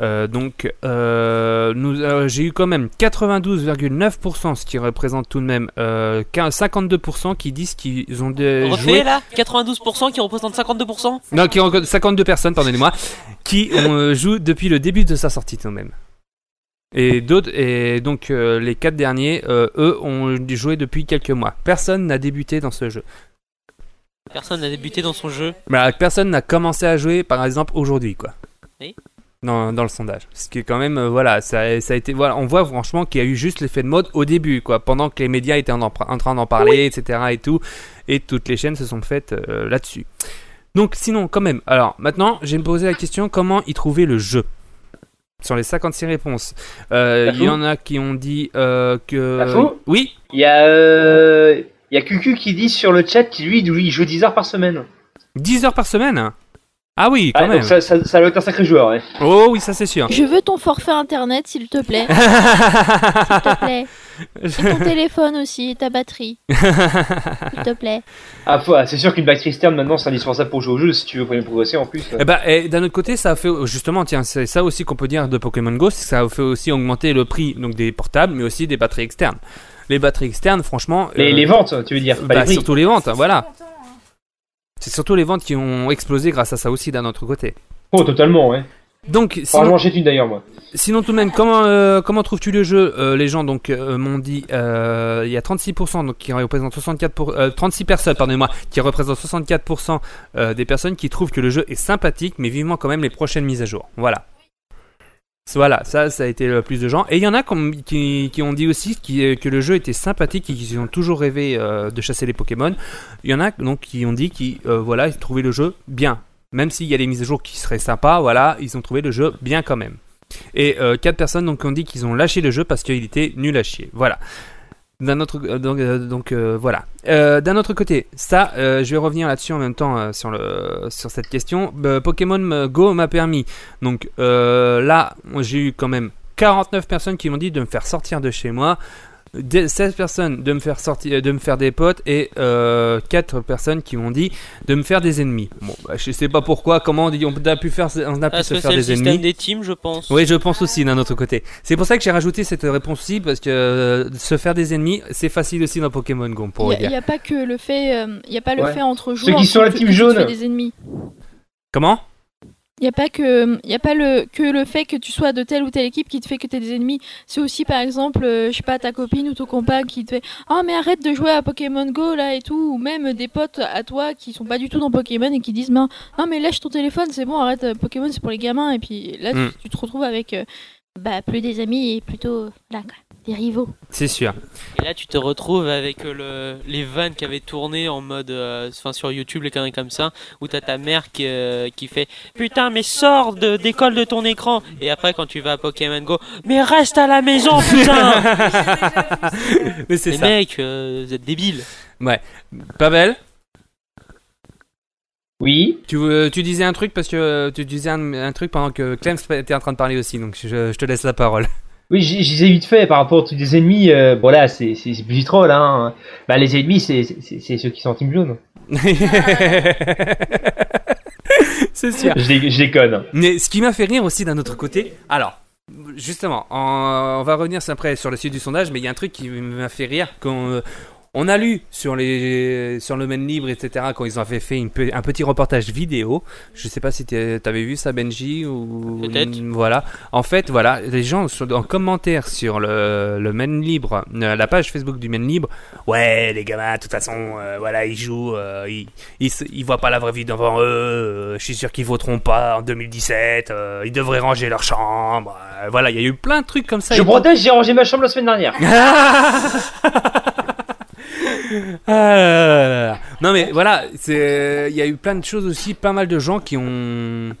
Euh, donc, euh, nous, euh, j'ai eu quand même 92,9%, ce qui représente tout de même euh, 15 52% qui disent qu'ils ont des Refait joué. là 92% qui représente 52% Non, qui ont 52 personnes, pardonnez-moi, qui ont, euh, joué depuis le début de sa sortie tout de même. Et d'autres, et donc euh, les quatre derniers, euh, eux, ont joué depuis quelques mois. Personne n'a débuté dans ce jeu. Personne n'a débuté dans son jeu. Bah, personne n'a commencé à jouer, par exemple, aujourd'hui, quoi. Oui. Dans, dans le sondage. Ce qui est quand même, euh, voilà, ça, ça a été, voilà, on voit franchement qu'il y a eu juste l'effet de mode au début, quoi, pendant que les médias étaient en, en train d'en parler, etc. et tout, et toutes les chaînes se sont faites là-dessus. Donc, sinon, quand même, alors, maintenant, j'ai me posé la question comment y trouver le jeu? Sur les 56 réponses. Euh, Il y Lafou en a qui ont dit euh, que. Lafou Oui Il y a euh, il y a Cucu qui dit sur le chat qu'il lui, lui il joue 10 heures par semaine. 10 heures par semaine? Ah oui, quand Ah, même. donc ça, ça, ça doit être un sacré joueur, ouais. Oh oui, ça c'est sûr. Je veux ton forfait internet, s'il te plaît. s'il te plaît. Et ton téléphone aussi, et ta batterie. S'il te plaît. Ah, c'est sûr qu'une batterie externe maintenant c'est indispensable pour jouer au jeu si tu veux progresser en plus. Eh ben, et d'un autre côté, ça a fait justement, tiens, c'est ça aussi qu'on peut dire de Pokémon Go, c'est que ça a fait aussi augmenter le prix donc des portables, mais aussi des batteries externes. Les batteries externes, franchement, Les, euh, les ventes, tu veux dire, pas bah, les surtout les ventes, hein, voilà. C'est surtout les ventes qui ont explosé grâce à ça aussi d'un autre côté. Oh, totalement, ouais. Donc, j'en achète une d'ailleurs, moi. Sinon tout de même, comment, euh, comment trouves-tu le jeu Euh, Les gens donc euh, m'ont dit, il y a 36% donc qui représentent 64 pour, euh, 36 personnes, pardonnez-moi, qui représentent 64% euh, des personnes qui trouvent que le jeu est sympathique, mais vivement quand même les prochaines mises à jour. Voilà. Voilà, ça, ça a été le plus de gens. Et il y en a qui, ont dit aussi qui- que le jeu était sympathique et qu'ils ont toujours rêvé euh, de chasser les Pokémon. Il y en a donc qui ont dit qu'ils euh, voilà, trouvaient le jeu bien. Même s'il y a des mises à jour qui seraient sympas, voilà, ils ont trouvé le jeu bien quand même. Et 4 personnes donc ont dit qu'ils ont lâché le jeu parce qu'il était nul à chier. Voilà. D'un autre euh, donc, euh, euh, voilà. D'un autre côté, ça, je vais revenir là-dessus en même temps sur le sur cette question. Euh, Pokémon Go m'a permis. Donc là, j'ai eu quand même 49 personnes qui m'ont dit de me faire sortir de chez moi. Des- 16 personnes de me faire sortir, de me faire des potes et euh, 4 personnes qui m'ont dit de me faire des ennemis. Bon, bah, je sais pas pourquoi, comment on, a pu faire, on a pu Parce se faire c'est le des système ennemis. des teams, je pense. Oui, je pense aussi d'un autre côté. C'est pour ça que j'ai rajouté cette réponse-ci parce que euh, se faire des ennemis, c'est facile aussi dans Pokémon Go pour Il le n'y a, pas que le fait, euh, y a pas le Ouais. fait entre Ceux joueurs. qui sont la team jaune. des ennemis. Comment? Il n'y a pas, que, y a pas le, que le fait que tu sois de telle ou telle équipe qui te fait que tu des ennemis. C'est aussi, par exemple, euh, je sais pas, ta copine ou ton compas qui te fait Ah, mais arrête de jouer à Pokémon Go là et tout. Ou même des potes à toi qui sont pas du tout dans Pokémon et qui disent Non, non mais lâche ton téléphone, c'est bon, arrête, euh, Pokémon c'est pour les gamins. Et puis là, Mm. tu, tu te retrouves avec euh, bah, plus des amis et plutôt là, quoi, des rivaux. C'est sûr. Et là, tu te retrouves avec euh, le, les vannes qui avaient tourné en mode, euh, enfin sur YouTube, les conneries comme ça, où t'as ta mère qui, euh, qui fait Putain, mais sors de d'école de ton écran. Et après, quand tu vas à Pokémon Go, mais reste à la maison, putain. Mais c'est les ça. mecs, euh, vous êtes débiles. Ouais. Pavel? Oui. tu, disais un truc parce que tu disais un, un truc pendant que Clem était en train de parler aussi, donc je, je te laisse la parole. Oui, j'ai- je disais vite fait par rapport au truc des ennemis. Euh, bon là, c'est plus troll. Hein. Bah les ennemis, c'est c'est- c'est ceux qui sont en team jaune. c'est sûr. Je, dé- je déconne. Mais ce qui m'a fait rire aussi d'un autre côté, alors, justement, en- on va revenir après sur le suite du sondage, mais il y a un truc qui m'a fait rire quand euh, on a lu sur les sur le main libre, etc. Quand ils ont fait, fait une pe- un petit reportage vidéo. Je sais pas si tu avais vu ça, Benji ou Peut-être. Voilà. En fait, voilà, les gens sont en commentaire sur le le main libre, euh, la page Facebook du main libre. Ouais, les gamins, de toute façon, euh, voilà, ils jouent, euh, ils, ils, voient pas la vraie vie devant eux. euh, je suis sûr qu'ils voteront pas en 2017. euh, ils devraient ranger leur chambre. euh, voilà, il y a eu plein de trucs comme ça. Je protège, j'ai rangé ma chambre la semaine dernière. Ah là là là là. Non mais voilà, c'est il y a eu plein de choses aussi, pas mal de gens qui ont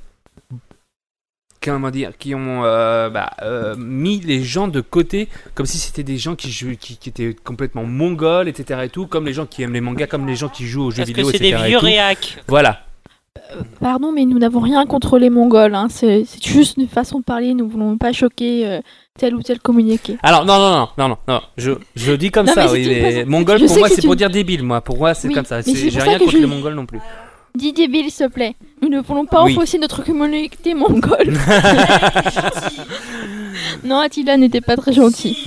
comment dire, qui ont euh, bah, euh, mis les gens de côté comme si c'était des gens qui jouent, qui, qui étaient complètement mongols, etc. et tout, comme les gens qui aiment les mangas, comme les gens qui jouent aux jeux Parce vidéo, que c'est des etc. vieux réacs. Voilà. Pardon, mais nous n'avons rien contre les Mongols. Hein. C'est c'est juste une façon de parler. Nous voulons pas choquer euh, tel ou tel communiqué. Alors non non non non non non, je je le dis comme Non, ça. Oui, façon- mongol je pour moi c'est pour dire débile moi. Pour moi c'est Oui, comme ça. J'ai rien contre je- les mongols non plus. Dis débile, s'il te plaît. Nous ne voulons pas Oui. enfoncer notre communauté mongole. non, Attila n'était pas très gentil.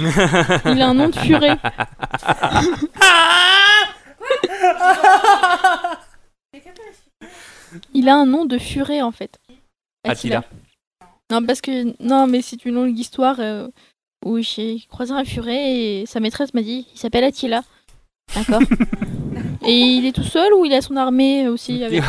Il a un nom de furet. Il a un nom de furet en fait. Attila. Non, parce que. Non, mais c'est une longue histoire euh, où j'ai croisé un furet et sa maîtresse m'a dit il s'appelle Attila. D'accord. et il est tout seul ou il a son armée aussi avec lui?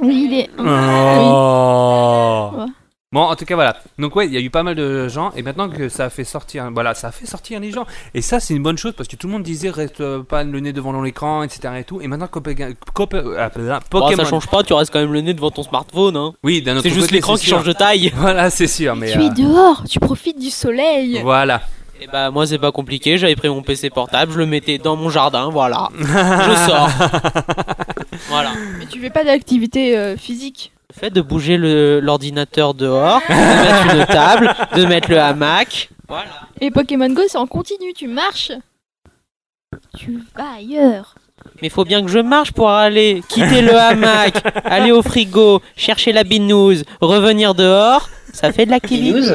Oui, il est. Oh. Ouais. Bon, en tout cas, voilà. Donc, ouais, il y a eu pas mal de gens, et maintenant que ça a fait sortir, voilà, ça a fait sortir les gens. Et ça, c'est une bonne chose parce que tout le monde disait reste euh, pas le nez devant l'écran, etc. et tout. Et maintenant, Copé- Copé- euh, euh, Bon, Pokémon. ça change pas, tu restes quand même le nez devant ton smartphone. Hein. Oui, d'un autre C'est juste côté, l'écran qui sûr. change de taille. Voilà, c'est sûr, mais. Tu es euh, dehors, tu profites du soleil. Voilà. Et bah moi c'est pas compliqué, j'avais pris mon PC portable, je le mettais dans mon jardin, voilà. je sors. voilà. Mais tu fais pas d'activité euh, physique. Le fait de bouger l'ordinateur dehors, de mettre une table, de mettre le hamac. Voilà. Et Pokémon Go, c'est en continu, tu marches. Tu vas ailleurs. Mais faut bien que je marche pour aller quitter le hamac, aller au frigo, chercher la binouse, revenir dehors. Ça fait de l'activité. Binous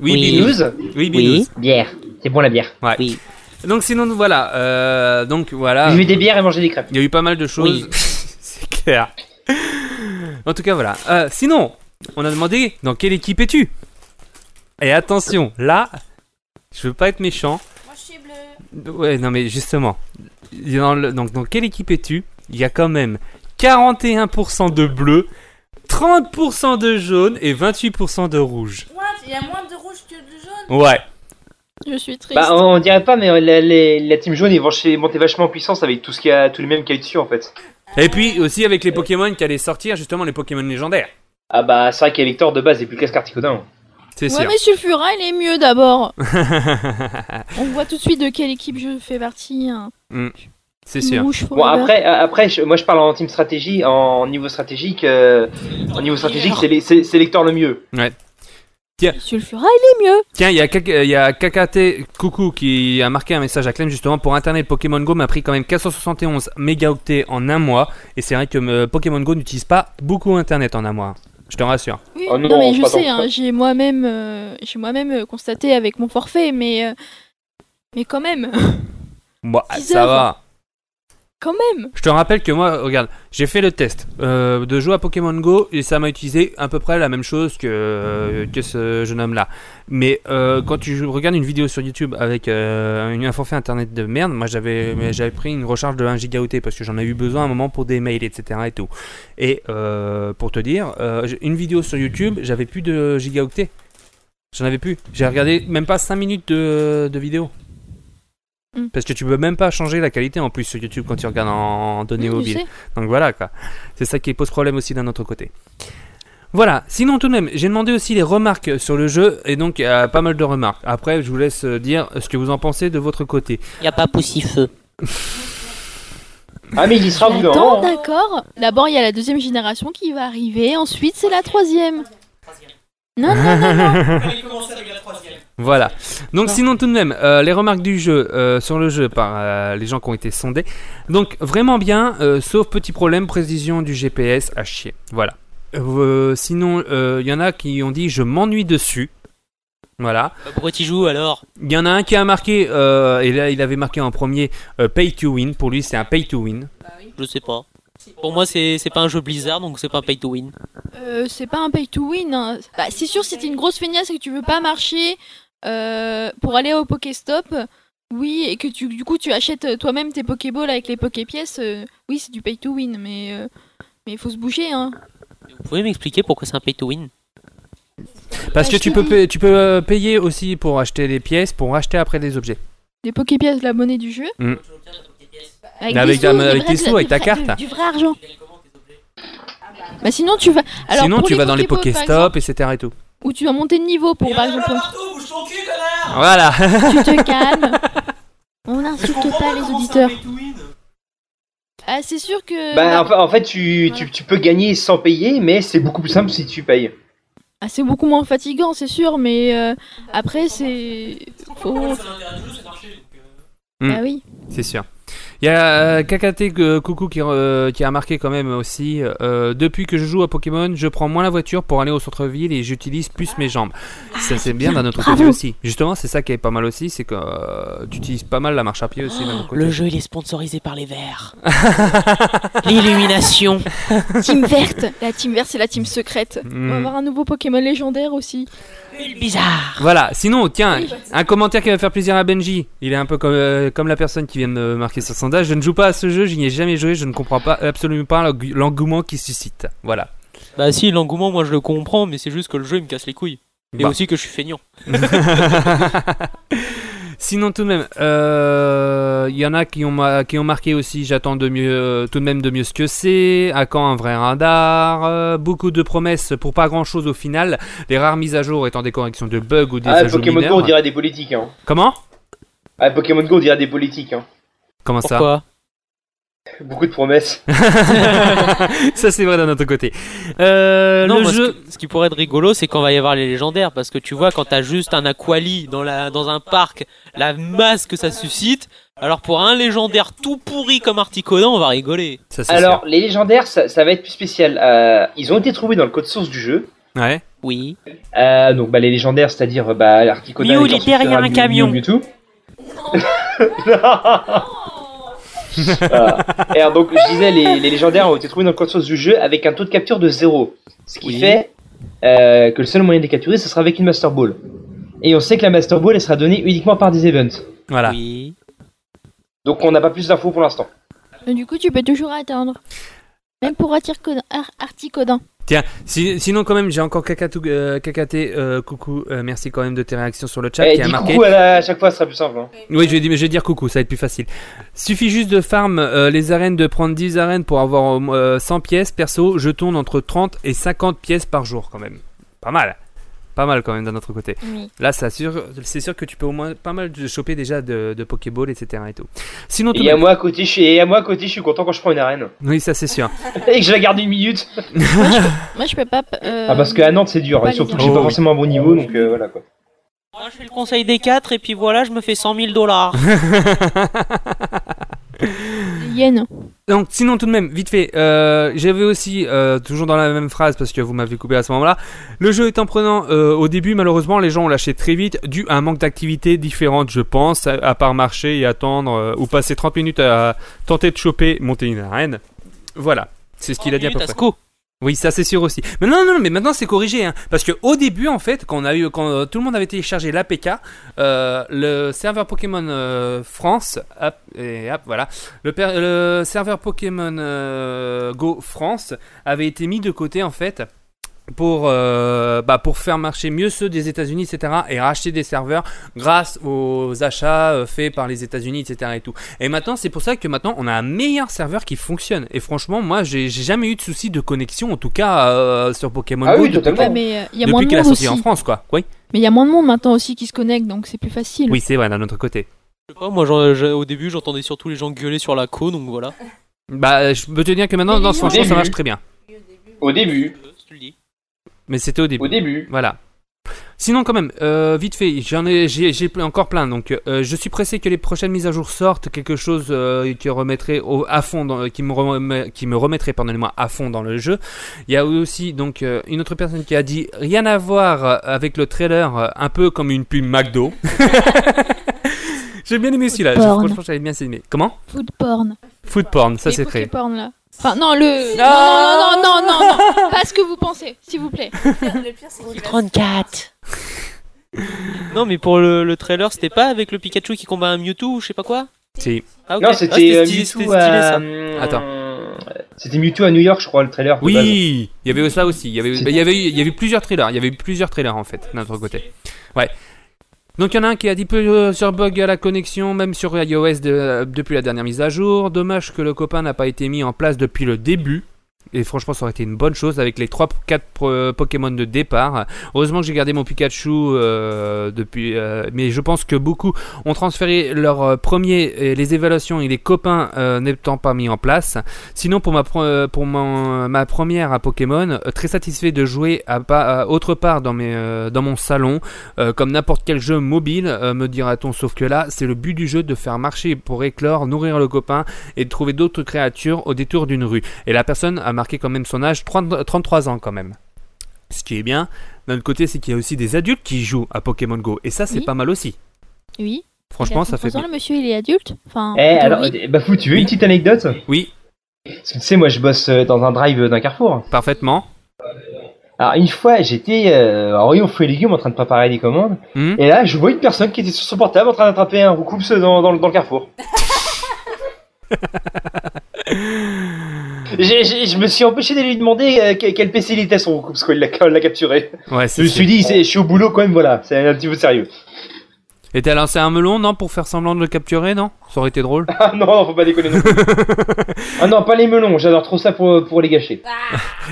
Oui, Oui. Binous. Binous Oui, Binous. Bière. C'est bon la bière. Ouais. Oui. Donc, sinon, voilà. euh, donc, voilà. Buvez des bières et mangez des crêpes. Il y a eu pas mal de choses. Oui. c'est clair. En tout cas, voilà. Euh, sinon, on a demandé dans quelle équipe es-tu? Et attention, là, je veux pas être méchant. Moi, je suis bleu. Ouais, non, mais justement, dans le- donc, dans quelle équipe es-tu? Il y a quand même 41% de bleu, 30% de jaune et 28% de rouge. What? Il y a moins de rouge que de jaune Ouais. Je suis triste. Bah, on, on dirait pas, mais la, la- la team jaune, ils vont chez- monter vachement en puissance avec tout ce qu'il y a, tous les mêmes qu'il y a eu dessus en fait. Et puis aussi avec les Pokémon qui allaient sortir, justement les Pokémon légendaires. Ah bah, c'est vrai qu'Elector de base est plus classe qu'Articodin. C'est Ouais, sûr. mais Sulfura, il est mieux d'abord. On voit tout de suite de quelle équipe je fais partie. hein. Hmm, C'est sûr. Bon, après, euh, après je- moi je parle en team stratégie, en niveau stratégique. euh, en niveau stratégique, c'est les- c'est c'est Lector le mieux. Ouais. Tiens, Sulfura, il est mieux. tiens, il y a Kak- il y a Kakate Coucou qui a marqué un message à Clem justement pour Internet. Pokémon Go m'a pris quand même 471 mégaoctets en un mois. Et c'est vrai que euh, Pokémon Go n'utilise pas beaucoup Internet en un mois. Je te rassure. Oui, Oh non, non, mais je sais, hein, j'ai moi-même euh, j'ai moi-même euh, constaté avec mon forfait, mais, euh, mais quand même, ça heures. va. Quand même. Je te rappelle que moi, regarde, j'ai fait le test euh, de jouer à Pokémon Go et ça m'a utilisé à peu près la même chose que, euh, que ce jeune homme-là. Mais euh, quand tu regardes une vidéo sur YouTube avec euh, un forfait internet de merde, moi j'avais j'avais pris une recharge de 1 gigaoctet parce que j'en ai eu besoin à un moment pour des mails, etc. Et tout. Et pour te dire, une vidéo sur YouTube, j'avais plus de gigaoctets. J'en avais plus. J'ai regardé même pas 5 minutes de vidéo. Mm. Parce que tu peux même pas changer la qualité en plus sur YouTube quand tu regardes en, en données Oui, mobiles. Donc voilà quoi. C'est ça qui pose problème aussi d'un autre côté. Voilà, sinon tout de même, j'ai demandé aussi les remarques sur le jeu et donc il y a pas mal de remarques. Après, je vous laisse euh, dire ce que vous en pensez de votre côté. Y a pas feu. Ah, mais il y sera moment. hein. d'accord. D'abord, il y a la deuxième génération qui va arriver. Ensuite, c'est la troisième. Non, non, non, non. Voilà. Donc Non. sinon tout de même, euh, les remarques du jeu euh, sur le jeu par euh, les gens qui ont été sondés. Donc vraiment bien, euh, sauf petit problème, précision du GPS à chier. Voilà. Euh, sinon, euh, il y en a qui ont dit je m'ennuie dessus. Voilà. Pourquoi tu joues alors? Il y en a un qui a marqué, euh, et là il avait marqué en premier euh, pay to win. Pour lui, c'est un pay to win. Je sais pas. Pour moi, c'est c'est pas un jeu Blizzard, donc c'est pas pay to win. Euh, c'est pas un pay to win. hein. Bah, c'est sûr, si t'es une grosse feignasse et que tu veux pas marcher euh, pour aller au Pokéstop, oui, et que tu, du coup tu achètes euh, toi-même tes Pokéballs avec les Poképièces, euh, oui, c'est du pay to win, mais euh, mais il faut se bouger, hein. Vous pouvez m'expliquer pourquoi c'est un pay to win? Parce que tu peux, tu peux payer aussi pour acheter des pièces, pour acheter après des objets. Les Poképièces, la monnaie du jeu? Mm. Avec, Avec des ta- sous, des avec vrais- tes sous, avec ta vrai- carte. Du, du vrai argent. Bah sinon tu vas. Alors, Sinon, pour tu les vas dans les Pokéstop, exemple, etc. Et tout. Où tu vas monter de niveau pour par exemple. Voilà. tu te calmes. On n'insulte pas les auditeurs. Ah, c'est sûr que. Bah, en fait, en fait, tu, tu, tu peux gagner sans payer, mais c'est beaucoup plus simple si tu payes. Ah, c'est beaucoup moins fatigant, c'est sûr, mais euh, après, c'est. Faut... Ah oui. C'est sûr. Il y a euh, Kakate euh, Coucou qui, euh, qui a marqué quand même aussi euh, Depuis que je joue à Pokémon, je prends moins la voiture pour aller au centre-ville et j'utilise plus mes jambes. ça, c'est bien d'un autre côté aussi. Justement, c'est ça qui est pas mal aussi c'est que euh, tu utilises pas mal la marche à pied aussi côté. Le jeu, il est sponsorisé par les verts. L'illumination. Team verte La team verte, c'est la team secrète. On va avoir un nouveau Pokémon légendaire aussi. Bizarre. Voilà, sinon, tiens, bah, un commentaire qui va faire plaisir à Benji. Il est un peu comme, euh, comme la personne qui vient de me marquer sur sondage. Je ne joue pas à ce jeu, je n'y ai jamais joué, je ne comprends pas absolument pas l'engouement qui suscite. Voilà. Bah si, l'engouement, moi je le comprends, mais c'est juste que le jeu, il me casse les couilles. Et Bah. aussi que je suis feignant. Sinon, tout de même, euh, il y en a qui ont, ma- qui ont marqué aussi. J'attends de mieux, euh, tout de même de mieux ce que c'est. À quand un vrai radar euh, Beaucoup de promesses pour pas grand chose au final. Les rares mises à jour étant des corrections de bugs ou des Ah, ajouts Pokémon Go, on dirait des politiques. Hein. Comment? Ah, Pokémon Go, on dirait des politiques. Hein. Comment ça? Pourquoi? Beaucoup de promesses. Ça, c'est vrai d'un autre côté. Euh, Non, le moi, ce jeu. qui- ce qui pourrait être rigolo, c'est quand va y avoir les légendaires, parce que tu vois, quand t'as juste un Aquali dans, la, dans un parc, la masse que ça suscite, alors pour un légendaire tout pourri comme Articodin, on va rigoler. Ça, Alors, les légendaires, ça, ça va être plus spécial. Euh, ils ont été trouvés dans le code source du jeu. Ouais. Oui. Euh, donc, bah, les légendaires, c'est-à-dire bah, Articodin, Mew, il est derrière un Mew, camion. Mew, Mewtwo. Voilà. Et alors, donc, je disais, les, les légendaires ont été trouvés dans le code source du jeu avec un taux de capture de 0. Ce qui Oui. fait euh, que le seul moyen de les capturer, ce sera avec une Master Ball. Et on sait que la Master Ball, elle sera donnée uniquement par des events. Voilà. Oui. Donc, on n'a pas plus d'infos pour l'instant. Du coup, tu peux toujours attendre. Même pour Articodin. Ar- Articodin. Tiens, si- sinon quand même, j'ai encore Kakatou, euh, Kakaté, euh, coucou, euh, merci quand même de tes réactions sur le chat Eh, qui a marqué. coucou à, la- à chaque fois, ce sera plus simple. hein. Oui, je vais, dire- je vais dire coucou, ça va être plus facile. Suffit juste de farm euh, les arènes, de prendre 10 arènes pour avoir euh, 100 pièces. Perso, je tourne entre 30 et 50 pièces par jour quand même. Pas mal. Pas mal quand même d'un autre côté. Oui. Là, ça assure- c'est sûr que tu peux au moins pas mal de choper déjà de, de Pokéball, etc. Et, tout. Sinon, tout Et à moi à côté, je suis, et à moi à côté, je suis content quand je prends une arène. Oui, ça c'est sûr. et que je la garde une minute. Moi, je peux pas. euh, Ah, parce qu'à Nantes, c'est dur. Et surtout que j'ai pas Oh, forcément un bon niveau, donc euh, voilà quoi. Moi, je fais le conseil des 4 et puis voilà, je me fais 100 000 dollars. Yen. Donc, sinon, tout de même, vite fait, euh, j'avais aussi, euh, toujours dans la même phrase, parce que vous m'avez coupé à ce moment-là, le jeu étant prenant euh, au début, malheureusement, les gens ont lâché très vite, dû à un manque d'activités différentes, je pense, à, à part marcher et attendre, euh, ou passer 30 minutes à tenter de choper, monter une arène. Voilà, c'est ce qu'il a dit à peu près. Oui, ça c'est sûr aussi. Mais non, non, non, mais maintenant c'est corrigé, hein, parce que au début en fait, quand on a eu, quand euh, tout le monde avait téléchargé l'APK, euh, le serveur Pokémon euh, France, hop, et hop, voilà, le, serveur Pokémon Go France avait été mis de côté en fait pour, euh, bah, pour faire marcher mieux ceux des États-Unis, etc. et racheter des serveurs grâce aux achats euh, faits par les États-Unis, etc. et tout. Et maintenant, c'est pour ça que maintenant on a un meilleur serveur qui fonctionne. Et franchement, moi, j'ai jamais eu de souci de connexion, en tout cas euh, sur Pokémon Ah Go oui, depuis, totalement. Ouais, mais il y a moins de monde aussi. en France, quoi. Oui, Mais il y a moins de monde maintenant aussi qui se connecte, donc c'est plus facile. oui, c'est vrai d'un autre côté. Je sais pas, moi au début j'entendais surtout les gens gueuler sur la co, donc voilà. Bah, je peux te dire que maintenant, les franchement, gens- ça marche très bien. Au début. Le dis. Mais c'était au début. Au début. Voilà. Sinon, quand même, euh, vite fait, j'en ai, j'ai, encore plein. Donc, euh, je suis pressé que les prochaines mises à jour sortent, quelque chose euh, qui remettrait au, à fond, dans- qui me remet- qui me remettrait, pardonnez-moi, à fond dans le jeu. Il y a aussi donc euh, une autre personne qui a dit rien à voir avec le trailer, un peu comme une pub McDo. j'ai bien aimé celui-là. Food porn. Franchement, j'avais bien aimé. Comment? Food porn. Food porn, ça c'est créé. Poképorn, là. Enfin, non, le. Non, non, non, non, non, non. Pas ce que vous pensez, s'il vous plaît. 34 Non, mais pour le, le trailer, c'était pas avec le Pikachu qui combat un Mewtwo ou je sais pas quoi Si. Ah, ok. Non, Ah, c'était euh, stylé- Mewtwo c'était stylé, à... ça. hum, Attends. C'était Mewtwo à New York, je crois, le trailer. Oui, il y avait ça aussi. Il y avait, il y avait, eu- il y avait eu plusieurs trailers. Il y avait eu plusieurs trailers en fait, d'un autre côté. Ouais. Donc il y en a un qui a dit plusieurs bugs à la connexion, même sur iOS de- depuis la dernière mise à jour. Dommage que le copain n'a pas été mis en place depuis le début. Et franchement, ça aurait été une bonne chose avec les 3-4 Pokémon de départ. Heureusement que j'ai gardé mon Pikachu euh, depuis. euh, mais je pense que beaucoup ont transféré leurs euh, premiers, euh, les évaluations et les copains euh, n'étant pas mis en place. Sinon, pour ma, euh, pour mon- ma première à Pokémon, euh, très satisfait de jouer à, à autre part dans, mes, euh, dans mon salon, euh, comme n'importe quel jeu mobile, euh, me dira-t-on. Sauf que là, c'est le but du jeu de faire marcher pour éclore, nourrir le copain et de trouver d'autres créatures au détour d'une rue. Et la personne a marqué quand même son âge, 30 33 ans quand même. Ce qui est bien. D'un autre côté, c'est qu'il y a aussi des adultes qui jouent à Pokémon Go. Et ça, c'est Oui. pas mal aussi. Oui. Franchement, ça fait 33 ans, bien. le monsieur, il est adulte. Enfin. Eh, alors, théorie. euh, bah, fou, tu veux une petite anecdote? Oui, Parce que tu sais, moi, je bosse euh, dans un drive d'un carrefour. parfaitement. Alors, une fois, j'étais euh, en rayon fruits et légumes en train de préparer des commandes. Hmm. Et là, je vois une personne qui était sur son portable en train d'attraper un roucoups dans, dans, le- dans le carrefour. J'ai- j'ai- je me suis empêché d'aller lui demander euh, quel PC il était son roucoups quand il l'a capturé. Ouais, Je me suis dit, c'est- je suis au boulot quand même, voilà, c'est un petit peu sérieux. Et t'as lancé un melon, non, pour faire semblant de le capturer, non? Ça aurait été drôle. Ah non, non, faut pas déconner non plus. ah non, pas les melons, j'adore trop ça pour, pour les gâcher.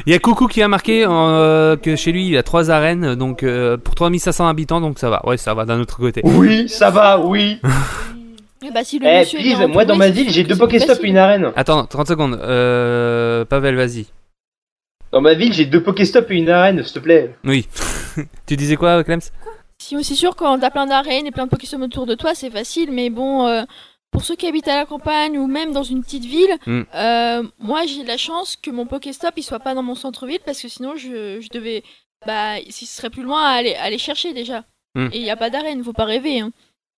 Il y a Coucou qui a marqué euh, que chez lui il a trois arènes, donc euh, pour 3500 habitants, donc ça va. Ouais, ça va d'un autre côté. Oui, ça va, oui. Eh bah, si le Eh, monsieur please, moi dans ma ville, j'ai deux Pokéstop et une arène. Attends, 30 secondes. Euh, Pavel, vas-y. Dans ma ville, j'ai deux Pokéstop et une arène, s'il te plaît. Oui. tu disais quoi, Clems? Si, c'est sûr, quand t'as plein d'arènes et plein de Pokéstop autour de toi, c'est facile, mais bon, euh, pour ceux qui habitent à la campagne ou même dans une petite ville, Mm. euh, moi j'ai la chance que mon Pokéstop il soit pas dans mon centre-ville parce que sinon je, je devais. Bah, si ce serait plus loin à aller, à aller chercher déjà. Mm. Et il n'y a pas d'arène, faut pas rêver. hein.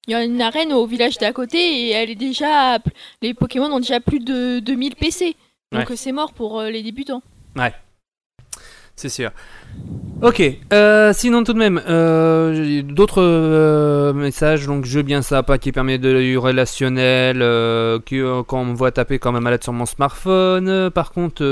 Il y a une arène au village d'à côté et elle est déjà. Les Pokémon ont déjà plus de 2000 PC. Donc Ouais. c'est mort pour euh, les débutants. Ouais. C'est sûr. Ok, euh, sinon tout de même, euh, d'autres euh, messages, donc je veux bien ça, pas qui permet de du relationnel, euh, qui, euh, quand on me voit taper quand même malade sur mon smartphone. Par contre,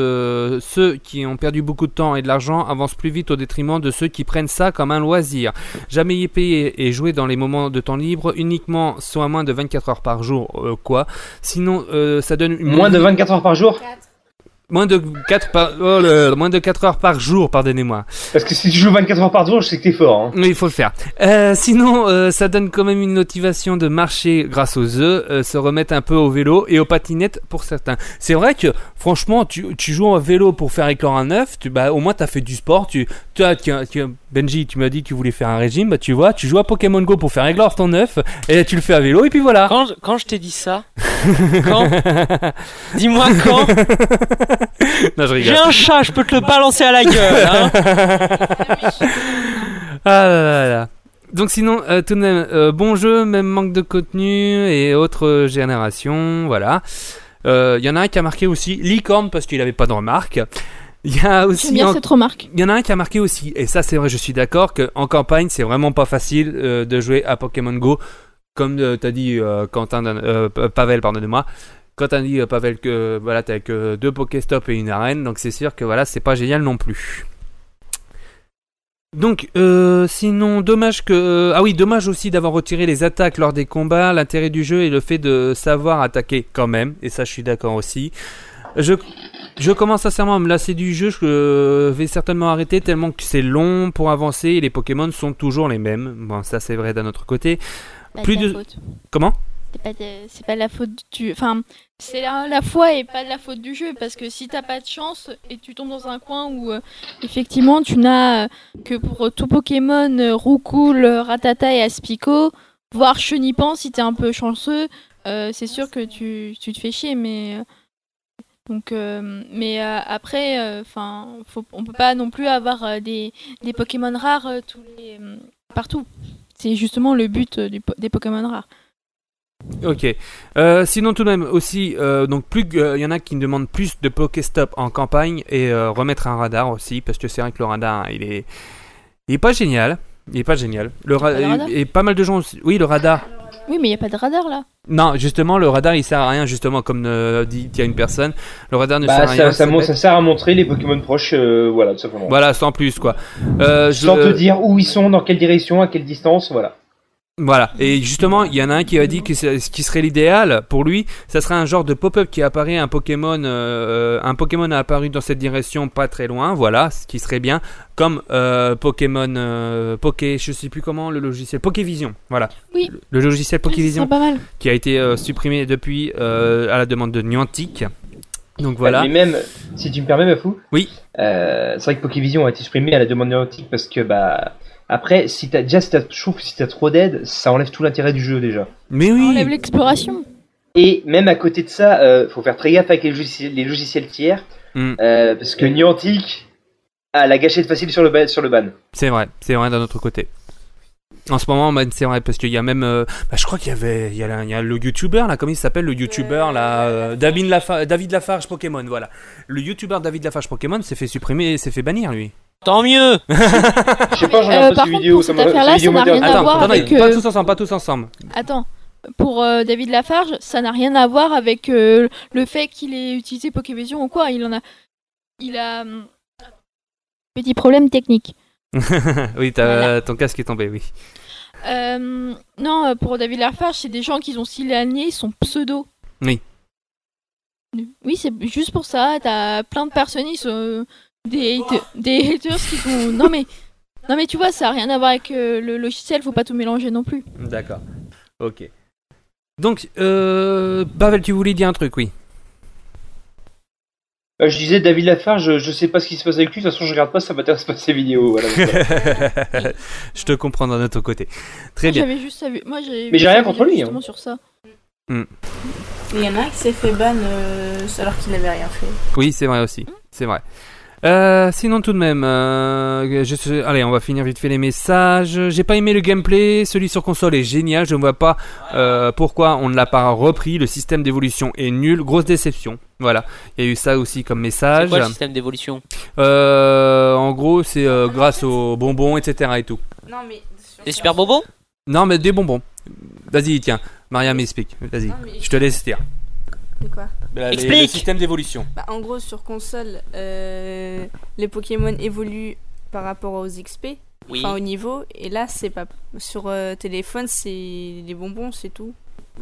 ceux qui ont perdu beaucoup de temps et de l'argent avancent plus vite au détriment de ceux qui prennent ça comme un loisir. Jamais y payer et jouer dans les moments de temps libre, uniquement soit moins de 24 heures par jour, quoi. Sinon, ça donne une Moins de 24 heures par jour? Moins de 4 par... oh là là, moins de 4 heures par jour, pardonnez-moi. Parce que si tu joues 24 heures par jour, je sais que t'es fort. Hein. Oui, il faut le faire. Euh, sinon, euh, ça donne quand même une motivation de marcher grâce aux œufs, euh, se remettre un peu au vélo et aux patinettes pour certains. C'est vrai que, franchement, tu, tu joues au vélo pour faire éclore un œuf, tu, bah, au moins tu as fait du sport. Tu, tu, as- tu, as- tu as- Benji, tu m'as dit que tu voulais faire un régime, bah, tu vois, tu joues à Pokémon Go pour faire éclore ton œuf, et tu le fais à vélo, et puis voilà. Quand, je- quand je t'ai dit ça Quand? Dis-moi quand Non, je J'ai un chat, je peux te le balancer à la gueule. Hein Ah là là là. Donc sinon, euh, tout de même, euh, bon jeu, même manque de contenu et autres euh, générations, voilà. Il y en a un qui a marqué aussi licorne parce qu'il avait pas de remarque. Il y a aussi J'aime bien en- cette remarque. il y en a un qui a marqué aussi, et ça c'est vrai, je suis d'accord, qu'en campagne c'est vraiment pas facile euh, de jouer à Pokémon Go, comme euh, t'as dit euh, Quentin, euh, Pavel, pardonnez-moi. Quand t'as dit euh, Pavel que voilà t'as que deux Pokéstop et une arène, donc c'est sûr que voilà c'est pas génial non plus. Donc, euh, sinon, dommage que. Ah oui, dommage aussi d'avoir retiré les attaques lors des combats. L'intérêt du jeu est le fait de savoir attaquer quand même, et ça je suis d'accord aussi. Je, je commence sincèrement à me lasser du jeu, je euh, vais certainement arrêter tellement que c'est long pour avancer et les Pokémon sont toujours les mêmes. Bon, ça c'est vrai d'un autre côté. Pas Plus de faute. Comment? C'est pas, la faute du. Enfin, c'est la, la foi et pas de la faute du jeu. Parce que si t'as pas de chance et tu tombes dans un coin où euh, effectivement tu n'as euh, que pour tout Pokémon, euh, Roucoule, Ratata et Aspico, voire Chenipan si t'es un peu chanceux, c'est sûr que tu, tu te fais chier. Mais. donc, mais après, enfin, on peut pas non plus avoir des, Pokémon rares partout. C'est justement le but des Pokémon rares. Ok. Euh, sinon, tout de même, aussi, euh, donc plus il y en a qui me demandent plus de Pokéstop en campagne et euh, remettre un radar aussi, parce que c'est vrai que le radar, il est, il est pas génial. Il est pas génial. Le ra- Pas le radar et pas mal de gens aussi. Oui, le radar. Oui, mais il n'y a pas de radar là. Non, justement, le radar, il sert à rien, justement, comme euh, dit il y a une personne. Le radar ne Bah, sert à rien. ça, sert à montrer les Pokémon proches, euh, voilà, tout simplement. Voilà, sans plus, quoi. Euh, je- Sans te dire où ils sont, dans quelle direction, à quelle distance, voilà. Voilà, et justement, il y en a un qui a dit que c'est- ce qui serait l'idéal pour lui, ça serait un genre de pop-up qui apparaît, un Pokémon, euh, un Pokémon a apparu dans cette direction pas très loin, voilà, ce qui serait bien, comme euh, Pokémon, euh, Poké, je sais plus comment, le logiciel, Pokévision, voilà. Oui. Le, le logiciel Pokévision C'est pas mal. qui a été euh, supprimé depuis euh, à la demande de Niantic. Donc voilà. Mais même, si tu me permets, Bafou. Oui. Euh, c'est vrai que Pokévision a été supprimé à la demande de Niantic parce que, bah. Après, si t'as, déjà, si t'as, je trouve que si t'as trop d'aide, ça enlève tout l'intérêt du jeu déjà. Mais oui. enlève l'exploration. Et même à côté de ça, euh, faut faire très gaffe avec les logiciels, les logiciels tiers. Mm. euh, parce que Niantic a la gâchette facile sur le, ba- sur le ban. C'est vrai, c'est vrai d'un autre côté. En ce moment, bah, c'est vrai parce qu'il y a même, euh, bah, je crois qu'il y avait, il y a, la- il y a le YouTuber là, comment il s'appelle le YouTuber là, euh, David, Lafa- David Lafarge Pokémon, voilà. Le YouTuber David Lafarge Pokémon s'est fait supprimer, s'est fait bannir lui. Tant mieux Je sais pas, j'en ai Euh, un peu par ces contre, vidéos. pour ça cette m'a- vidéos ça n'a rien à Attends, voir avec, pas euh, tous ensemble, pas tous ensemble. Attends. Pour euh, David Lafarge, ça n'a rien à voir avec euh, le fait qu'il ait utilisé Pokévision ou quoi. Il en a. Il a. hum, Petit problème technique. oui, t'as- ton casque est tombé, oui. Euh, non, pour David Lafarge, c'est des gens qui ont signé son pseudo. Oui. Oui, c'est juste pour ça. T'as plein de personnes, ils sont des, hate- des haters qui sont. Non mais, non mais tu vois, ça a rien à voir avec euh, le logiciel. Faut pas tout mélanger non plus. D'accord. Ok. Donc, euh, Pavel, tu voulais dire un truc, oui. Euh, je disais David Lafarge, je, je sais pas ce qui se passe avec lui, de toute façon je regarde pas, ça m'intéresse pas ces vidéos. Voilà, je te comprends d'un autre côté. Très bien. J'avais juste vu. Moi. Mais j'ai rien contre lui, hein. sur ça. Il y en a un qui s'est fait ban euh, alors qu'il n'avait rien fait. Oui, c'est vrai aussi. C'est vrai. Euh, sinon, tout de même, euh, je allez, on va finir vite fait les messages. J'ai pas aimé le gameplay. Celui sur console est génial. Je ne vois pas euh, pourquoi on ne l'a pas repris. Le système d'évolution est nul. Grosse déception. Voilà, il y a eu ça aussi comme C'est message. quoi le système d'évolution? Euh, en gros, c'est euh, grâce aux bonbons, etc. et tout. Non, mais. Des super bonbons? Non, mais des bonbons. Vas-y, tiens, Mariam explique. Vas-y, mais- je te laisse dire. De quoi Bah, les- Explique. Le système d'évolution. Bah, en gros, sur console, euh, les Pokémon évoluent par rapport aux XP, Oui. enfin au niveau, et là, c'est pas. Sur euh, téléphone, c'est les bonbons, c'est tout.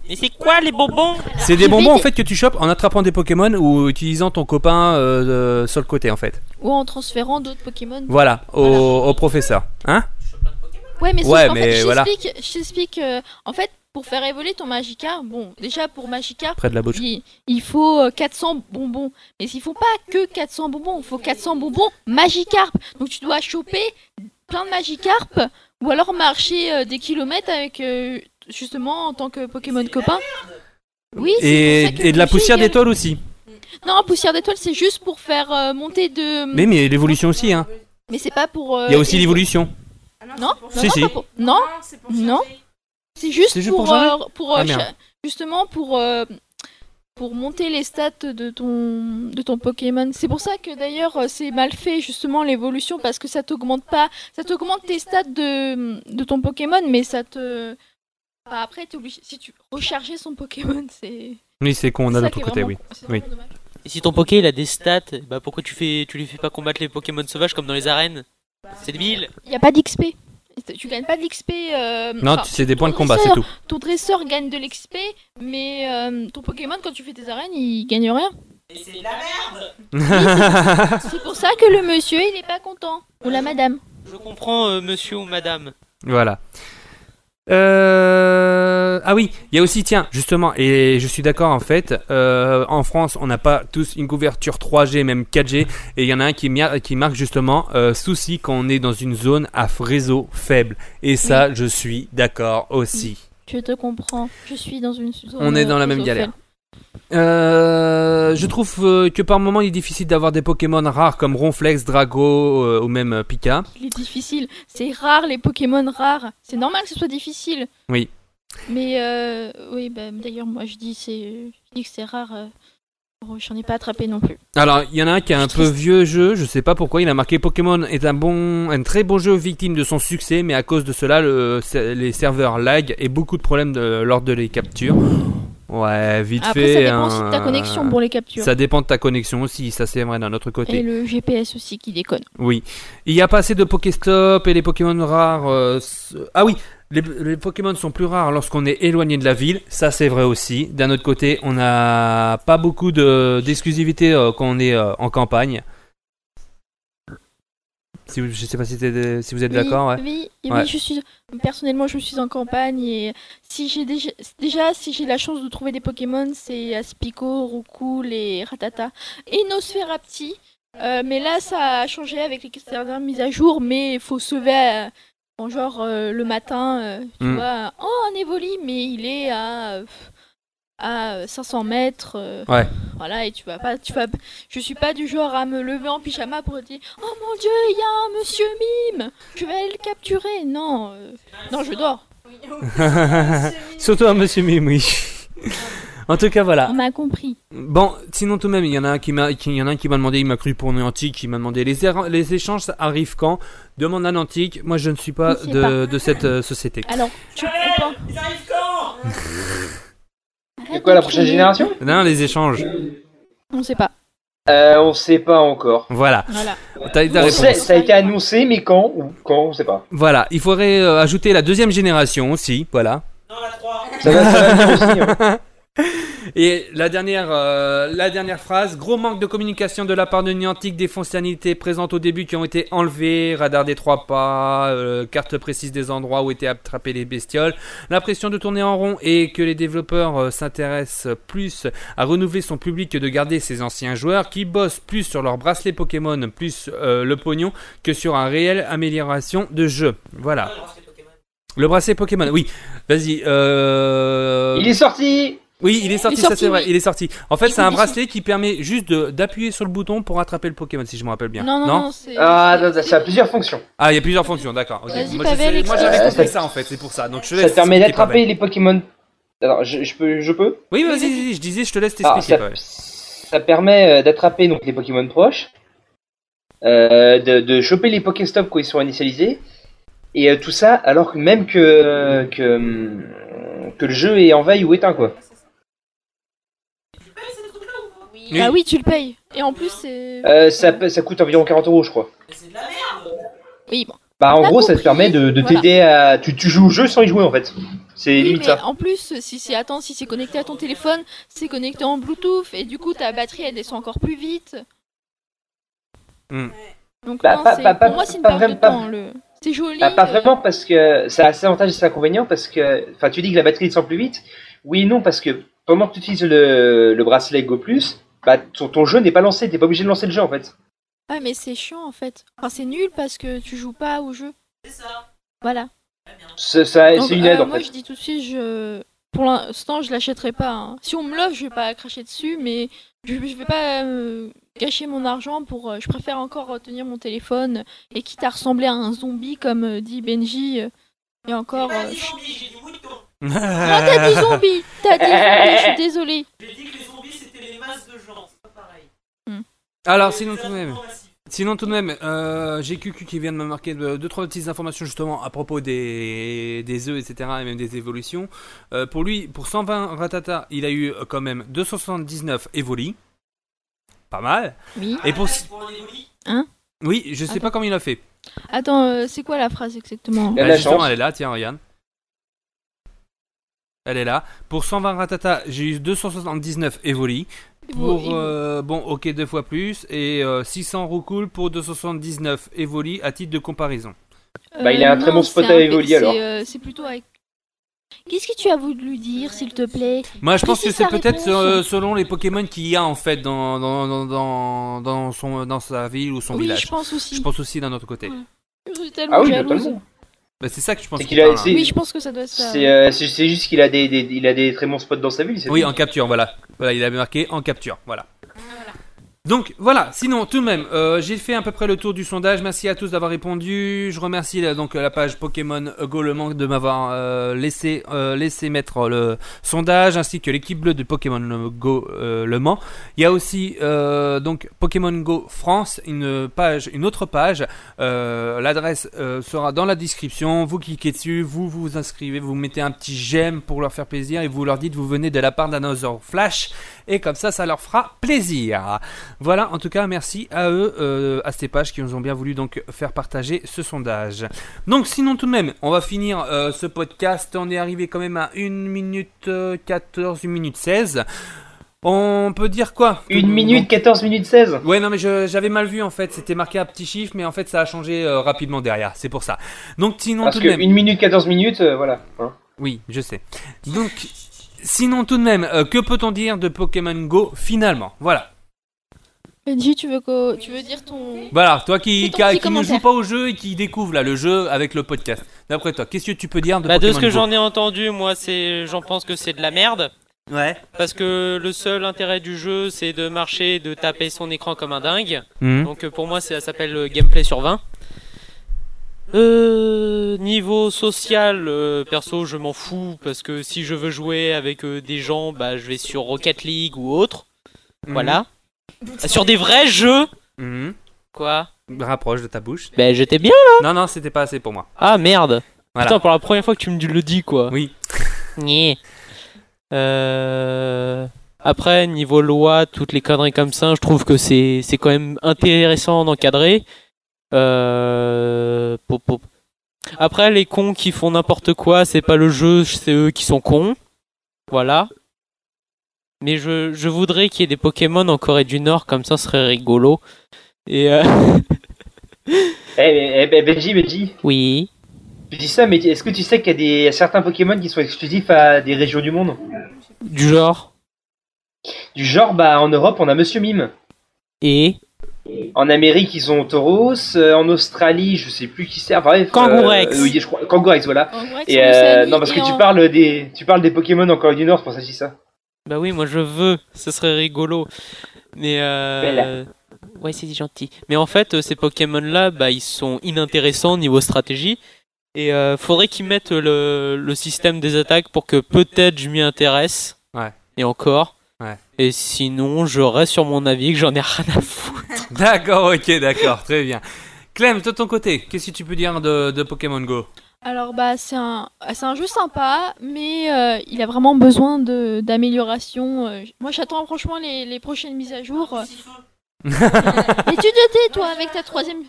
Mais c'est quoi les bonbons? C'est des bonbons en fait que tu chopes en attrapant des Pokémon ou utilisant ton copain euh, euh, sur le côté en fait. Ou en transférant d'autres Pokémon. Voilà, au, au professeur. Hein? Ouais, mais, Ouais, mais fait, je voilà. t'explique- je t'explique. euh, en fait, pour faire évoluer ton Magikarp, bon, déjà pour Magikarp, Près de la bouche. il, il faut euh, 400 bonbons. Mais il faut pas que 400 bonbons, il faut 400 bonbons Magikarp. Donc tu dois choper plein de Magikarp ou alors marcher euh, des kilomètres avec euh, justement en tant que Pokémon copain. Oui, Et, pour ça que et de la poussière d'étoile aussi. Non, poussière d'étoile, c'est juste pour faire euh, monter de. Mais, mais l'évolution aussi, hein. Mais c'est pas pour. euh, Il y a aussi l'évolution. Non, non, Si, non, si. pour- non, non. C'est juste, pour, euh, pour, euh, Ah, justement pour euh, pour monter les stats de ton de ton Pokémon. C'est pour ça que d'ailleurs c'est mal fait justement l'évolution parce que ça t'augmente pas, ça t'augmente tes stats de de ton Pokémon, mais ça te après t'es obligé si tu recharger son Pokémon, c'est Oui, c'est con, on a l'autre côté, vraiment- oui. oui. Et si ton Poké il a des stats, bah pourquoi tu fais tu lui fais pas combattre les Pokémon sauvages comme dans les arènes? C'est débile. Il y a pas d'XP. Tu gagnes pas de l'XP. euh, Non, enfin, c'est des points de ton combat, c'est dresseur- tout. Ton dresseur gagne de l'XP, mais euh, ton Pokémon, quand tu fais tes arènes, il gagne rien. c'est de la merde C'est pour ça que le monsieur, il est pas content. Ou la madame. Je comprends euh, monsieur ou madame. Voilà. Euh... Ah oui, il y a aussi, tiens, justement, et je suis d'accord en fait, euh, en France, on n'a pas tous une couverture 3G, même 4G, et il y en a un qui, qui marque justement euh, souci quand on est dans une zone à réseau faible. Et ça, je suis d'accord aussi. Je te comprends. Je suis dans une zone. On est dans la même galère. faible. Euh, je trouve euh, que par moment il est difficile d'avoir des Pokémon rares comme Ronflex, Drago euh, ou même Pika. Il est difficile. C'est rare les Pokémon rares. C'est normal que ce soit difficile. Oui. Mais oui, bah, d'ailleurs, moi je dis, c'est, je dis que c'est rare. bon, J'en ai pas attrapé non plus. Alors, il y en a un qui est un peu vieux jeu, je sais pas pourquoi, il a marqué Pokémon est un bon, un très bon jeu victime de son succès, mais à cause de cela, le- les serveurs lag et beaucoup de problèmes de- lors de les captures. Ouais, vite Après, fait. ça dépend aussi de ta hein, connexion pour les captures. Ça dépend de ta connexion aussi, ça c'est vrai d'un autre côté. Et le GPS aussi qui déconne. Oui. Il n'y a pas assez de Pokéstop et les Pokémon rares. euh, s- ah oui, les, les Pokémon sont plus rares lorsqu'on est éloigné de la ville. Ça, c'est vrai aussi. D'un autre côté, on n'a pas beaucoup de- d'exclusivité euh, quand on est euh, en campagne. Si vous, je sais pas si, vous êtes Oui, d'accord. Ouais. Oui, oui, Ouais. je suis personnellement je suis en campagne et si j'ai déjà, déjà si j'ai la chance de trouver des Pokémon, c'est Aspico, Roucoule et Ratata et Nosferapti. Euh, mais là ça a changé avec les dernières mises à jour, mais il faut sauver à- en genre euh, le matin, euh, tu Mm. vois, oh un Evoli, mais il est à euh, à 500 mètres. euh, Ouais. Voilà, et tu vas pas, tu vas, je suis pas du genre à me lever en pyjama pour dire, oh mon dieu, il y a un monsieur mime, je vais aller le capturer. Non, euh, non, je dors. Surtout un Monsieur Mime, oui. en tout cas, voilà. On m'a compris. Bon, sinon tout de même, il y en a un qui m'a, qui- il y en a un qui m'a demandé, il m'a cru pour Niantic, il m'a demandé les, er- les échanges ça arrive quand? Demande à Niantic. Moi, je ne suis pas Je sais de, pas. de cette euh, société. Alors, tu comprends C'est quoi la prochaine génération? Non, les échanges. On sait pas. euh, On sait pas encore. Voilà. Voilà. T'as eu ta On réponse. sait, ça a été annoncé, mais quand ou quand on sait pas. Voilà, il faudrait euh, ajouter la deuxième génération aussi, voilà. Ça va, ça va venir aussi. hein. Et la dernière, euh, la dernière phrase, gros manque de communication de la part de Niantic, des fonctionnalités présentes au début qui ont été enlevées, radar des trois pas, euh, carte précise des endroits où étaient attrapées les bestioles, l'impression de tourner en rond et que les développeurs euh, s'intéressent plus à renouveler son public que de garder ses anciens joueurs qui bossent plus sur leur bracelet Pokémon plus le pognon que sur un réel amélioration de jeu. Voilà. Le bracelet Pokémon, oui. Vas-y. Il est sorti Oui, il est sorti, ça sorti, c'est vrai, oui. il est sorti. En fait, c'est un bracelet qui permet juste de- d'appuyer sur le bouton pour attraper le Pokémon, si je me rappelle bien. Non, non, non, c'est. Ah, non, ça a plusieurs fonctions. Ah, il y a plusieurs fonctions, d'accord. ok. Vas-y, Moi, j'avais compris Euh, ça- ça en fait, c'est pour ça. Donc je te Ça permet d'attraper les Pokémon. Alors, je, je peux, je peux Oui, vas-y, vas-y, je disais, je te laisse t'expliquer. ça, Pavel. ça permet euh, d'attraper donc les Pokémon proches, euh, de, de choper les Pokéstop quand ils sont initialisés, et euh, tout ça alors que même que, que, hum, que le jeu est en veille ou éteint quoi. Bah oui, tu le payes. Et en plus, c'est. Euh, ça, ça coûte environ 40 euros je crois. Oui, bon. Bah en gros ça te permet de, de voilà. t'aider à... Tu, tu joues au jeu sans y jouer en fait. C'est Oui, limite mais ça. en plus, si c'est attends, si c'est connecté à ton téléphone, c'est connecté en Bluetooth et du coup ta batterie elle descend encore plus vite. Hmm. Donc Bah, non, pas- c'est- pas- pas- pour moi c'est une pas perte de temps. Le... C'est joli. Bah, pas euh, vraiment parce que ça a ses avantages et ses inconvénients parce que, enfin, tu dis que la batterie descend plus vite. Oui et non parce que pendant que tu utilises le, le bracelet Go Plus, bah ton, ton jeu n'est pas lancé, t'es pas obligé de lancer le jeu en fait. Ouais, mais c'est chiant en fait. Enfin, c'est nul parce que tu joues pas au jeu. C'est ça. Voilà. C'est ça- Donc, c'est une euh, aide en moi fait. je dis tout de suite, je... pour l'instant je l'achèterai pas. hein. Si on me l'offre, je vais pas cracher dessus, mais je, je vais pas euh, gâcher mon argent pour. euh, je préfère encore retenir mon téléphone et quitte à ressembler à un zombie comme euh, dit Benji. euh, et encore. euh, je- Non, t'as dit zombie T'as dit zombie, je suis désolée. J'ai dit que les zombies c'était les masses de gens, c'est pas pareil. Alors, sinon tout de même. Sinon tout de même, euh, j'ai QQ qui vient de me marquer de- deux trois petites informations justement à propos des, des œufs, etc. et même des évolutions. Euh, pour lui, pour 120 Ratata, il a eu euh, quand même 279 Evoli. Pas mal. Oui. Et pour... Hein? Oui, je sais pas comment il a fait. Attends, euh, c'est quoi la phrase exactement? Bah, justement, elle est là, tiens, regarde. Elle est là. Pour 120 Ratata, j'ai eu 279 Evoli. Pour, euh, bon, ok, deux fois plus. Et euh, 600 Roucoule pour 279 Evoli à titre de comparaison. Bah, il a un très non, bon spot c'est à Evoli, alors. euh, c'est plutôt avec. Qu'est-ce que tu as voulu lui dire, s'il te plaît? Moi, je pense que c'est peut-être euh, selon les Pokémon qu'il y a en fait dans, dans, dans, dans, dans son, dans sa ville ou son Oui, village. je pense aussi. Je pense aussi d'un autre côté. Je suis tellement Ah oui, jalouse. totalement. Bah, c'est ça que je pense C'est qu'il a- parle, hein. Oui, je pense que ça doit être ça. C'est euh, c'est- c'est juste qu'il a des, des- il a des très bons spots dans sa ville. c'est Oui, tout. en capture, voilà. Voilà, il avait marqué en capture, voilà. Donc voilà, sinon tout de même, euh, j'ai fait à peu près le tour du sondage. Merci à tous d'avoir répondu. Je remercie là, donc la page Pokémon Go Le Mans de m'avoir euh, laissé euh, mettre le sondage, ainsi que l'équipe bleue de Pokémon Go euh, Le Mans. Il y a aussi euh, donc Pokémon Go France, une page, une autre page. Euh, L'adresse euh, sera dans la description. Vous cliquez dessus, vous vous inscrivez, vous mettez un petit j'aime pour leur faire plaisir et vous leur dites vous venez de la part d'Another Flash et comme ça ça leur fera plaisir. Voilà, en tout cas merci à eux, euh, à ces pages qui nous ont bien voulu donc faire partager ce sondage. Donc sinon tout de même, on va finir euh, ce podcast. On est arrivé quand même à 1 minute euh, 14, 1 minute 16. On peut dire quoi? 1 minute 14 minutes 16 Ouais, non, mais j'avais mal vu en fait. C'était marqué un petit chiffre, mais en fait ça a changé euh, rapidement derrière. C'est pour ça. Donc sinon Parce tout que de même. 1 minute 14 minutes, euh, voilà. Hein. Oui, je sais. Donc, sinon tout de même, euh, que peut-on dire de Pokémon Go finalement? Voilà. Benji, tu veux, que... tu veux dire ton. Voilà, toi qui, ne joue pas au jeu et qui découvre là le jeu avec le podcast. D'après toi, qu'est-ce que tu peux dire de Bah, de Pokémon ce que j'en ai entendu, moi, c'est, j'en pense que c'est de la merde. Ouais. Parce que le seul intérêt du jeu, c'est de marcher, et de taper son écran comme un dingue. Mhm. Donc euh, pour moi, ça s'appelle euh, gameplay sur 20. Euh, niveau social, euh, perso, je m'en fous parce que si je veux jouer avec euh, des gens, bah, je vais sur Rocket League ou autre. Mhm. Voilà. Sur des vrais jeux. Mhm. Quoi? Rapproche de ta bouche. Ben j'étais bien là. Non, non, c'était pas assez pour moi. Ah merde. Voilà. Putain, pour la première fois que tu me le dis quoi. Oui. Euh... Après, niveau loi, toutes les conneries comme ça, je trouve que c'est c'est quand même intéressant d'encadrer. Euh... pop, pop. Après, les cons qui font n'importe quoi, c'est pas le jeu, c'est eux qui sont cons. Voilà. Mais je, je voudrais qu'il y ait des Pokémon en Corée du Nord, comme ça, ce serait rigolo. Et euh... Eh, mais- eh, ben, Benji, Benji, oui. tu dis ça, mais est-ce que tu sais qu'il y a des il y a certains Pokémon qui sont exclusifs à des régions du monde? Du genre? Du genre, bah en Europe, on a Monsieur Mime. Et? En Amérique, ils ont Tauros. euh, en Australie, je sais plus qui c'est. Enfin, bref. Kangourex. euh, oui, je crois. Kangourex, voilà. Kangourex Et en euh, non, parce que tu parles des, tu parles des Pokémon en Corée du Nord, c'est pour ça que je dis ça. Bah oui, moi je veux, ce serait rigolo. Mais euh... Ouais, c'est gentil. Mais en fait, ces Pokémon-là, bah, ils sont inintéressants niveau stratégie. Et euh, faudrait qu'ils mettent le, le système des attaques pour que peut-être je m'y intéresse. Ouais. Et encore. Et sinon, je reste sur mon avis que j'en ai rien à foutre. D'accord, ok, d'accord, très bien. Clem, de ton côté, qu'est-ce que tu peux dire de, de Pokémon Go? Alors bah c'est un c'est un jeu sympa, mais euh, il a vraiment besoin de d'amélioration. euh. moi j'attends franchement les, les prochaines mises à jour. Et tu te tais, toi, avec ta troisième.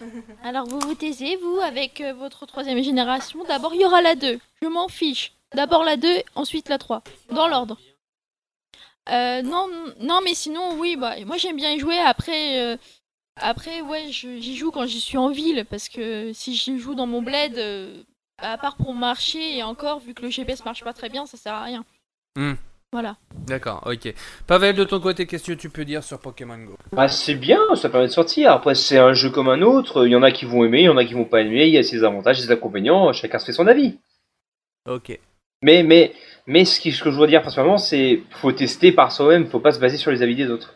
Alors, vous vous taisez, vous, Avec euh, votre troisième génération, d'abord il y aura la 2. Je m'en fiche. D'abord la 2, ensuite la 3. Dans l'ordre. Euh, non, non, mais sinon, oui, bah, moi j'aime bien y jouer. Après, euh, après ouais, je- j'y joue quand j'y suis en ville. Parce que si j'y joue dans mon bled, euh, à part pour marcher, et encore, vu que le GPS marche pas très bien, ça sert à rien. Hmm. Voilà. D'accord, ok. Pavel, de ton côté, qu'est-ce que tu peux dire sur Pokémon Go? Bah, c'est bien, ça permet de sortir. Après, c'est un jeu comme un autre. Il y en a qui vont aimer, il y en a qui vont pas aimer. Il y a ses avantages, ses inconvénients. Chacun se fait son avis. Ok. Mais, mais, mais ce, qui- ce que je veux dire principalement, c'est faut tester par soi-même. Faut pas se baser sur les avis des autres.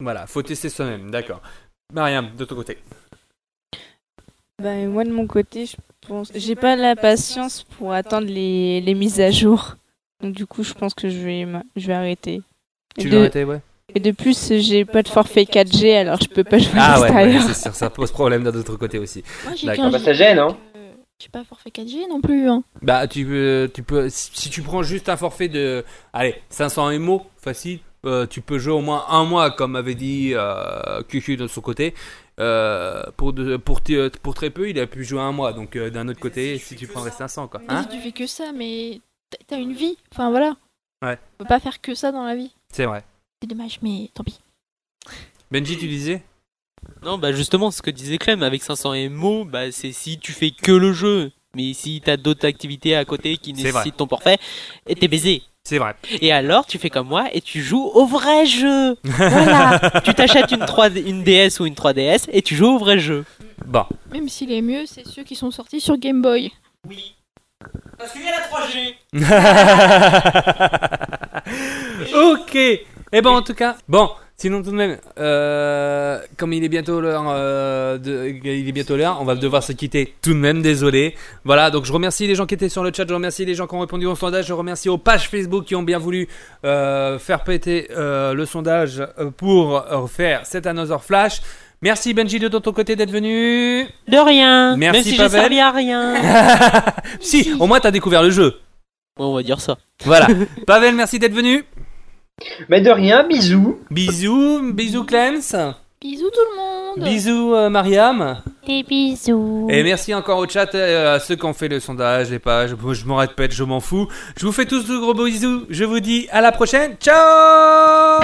Voilà, faut tester soi-même, d'accord. Mariam, de ton côté. Ben, moi de mon côté, je pense, j'ai pas la patience pour attendre les, les mises à jour. Donc du coup, je pense que je vais, je vais arrêter. Tu de- veux arrêter, ouais? Et de plus, j'ai pas de forfait 4G, alors je peux pas jouer Ah à ouais, ouais, l'extérieur. c'est sûr, ça pose problème d'un autre côté aussi. Moi j'ai. 15 Bah, ça gêne, hein. J'ai pas forfait 4G non plus. Hein. Bah, tu peux, tu peux, si si tu prends juste un forfait de, allez, 500 MO, facile, euh, tu peux jouer au moins un mois, comme avait dit euh, QQ de son côté. Euh, pour, de- pour, pour très peu, il a pu jouer un mois. Donc, euh, d'un autre côté, si tu prendrais 500, quoi. Hein? tu fais que ça, mais t'as une vie. Enfin voilà. Ouais. On peut pas faire que ça dans la vie. C'est vrai. C'est dommage, mais tant pis. Benji, tu disais? Non, bah justement, ce que disait Clem, avec 500 MO, bah c'est si tu fais que le jeu. Mais si t'as d'autres activités à côté qui vrai. nécessitent ton forfait, et t'es baisé. C'est vrai. Et alors, tu fais comme moi et tu joues au vrai jeu. Voilà. tu t'achètes une, 3, une DS ou une 3DS et tu joues au vrai jeu. Bon. Même si les mieux, c'est ceux qui sont sortis sur Game Boy. Parce qu'il y a la 3G. ok. Et bon, en tout cas, bon. Sinon, tout de même, euh, comme il est bientôt l'heure, euh, de- il est bientôt l'heure, on va devoir se quitter. Tout de même, désolé. Voilà, donc je remercie les gens qui étaient sur le chat, je remercie les gens qui ont répondu au sondage, je remercie aux pages Facebook qui ont bien voulu euh, faire péter euh, le sondage euh, pour euh, faire cet Another Flash. Merci Benji de ton côté d'être venu. De rien. Merci Même si j'ai Pavel. servi à rien. si, au moins t'as découvert le jeu. Ouais, on va dire ça. Voilà. Pavel, merci d'être venu. Mais de rien, bisous. Bisous, bisous Clance. Bisous tout le monde. Bisous euh, Mariam. Des bisous. Et merci encore au chat, euh, à ceux qui ont fait le sondage, les pages. Je m'en répète, je m'en fous. Je vous fais tous de gros bisous. Je vous dis à la prochaine. Ciao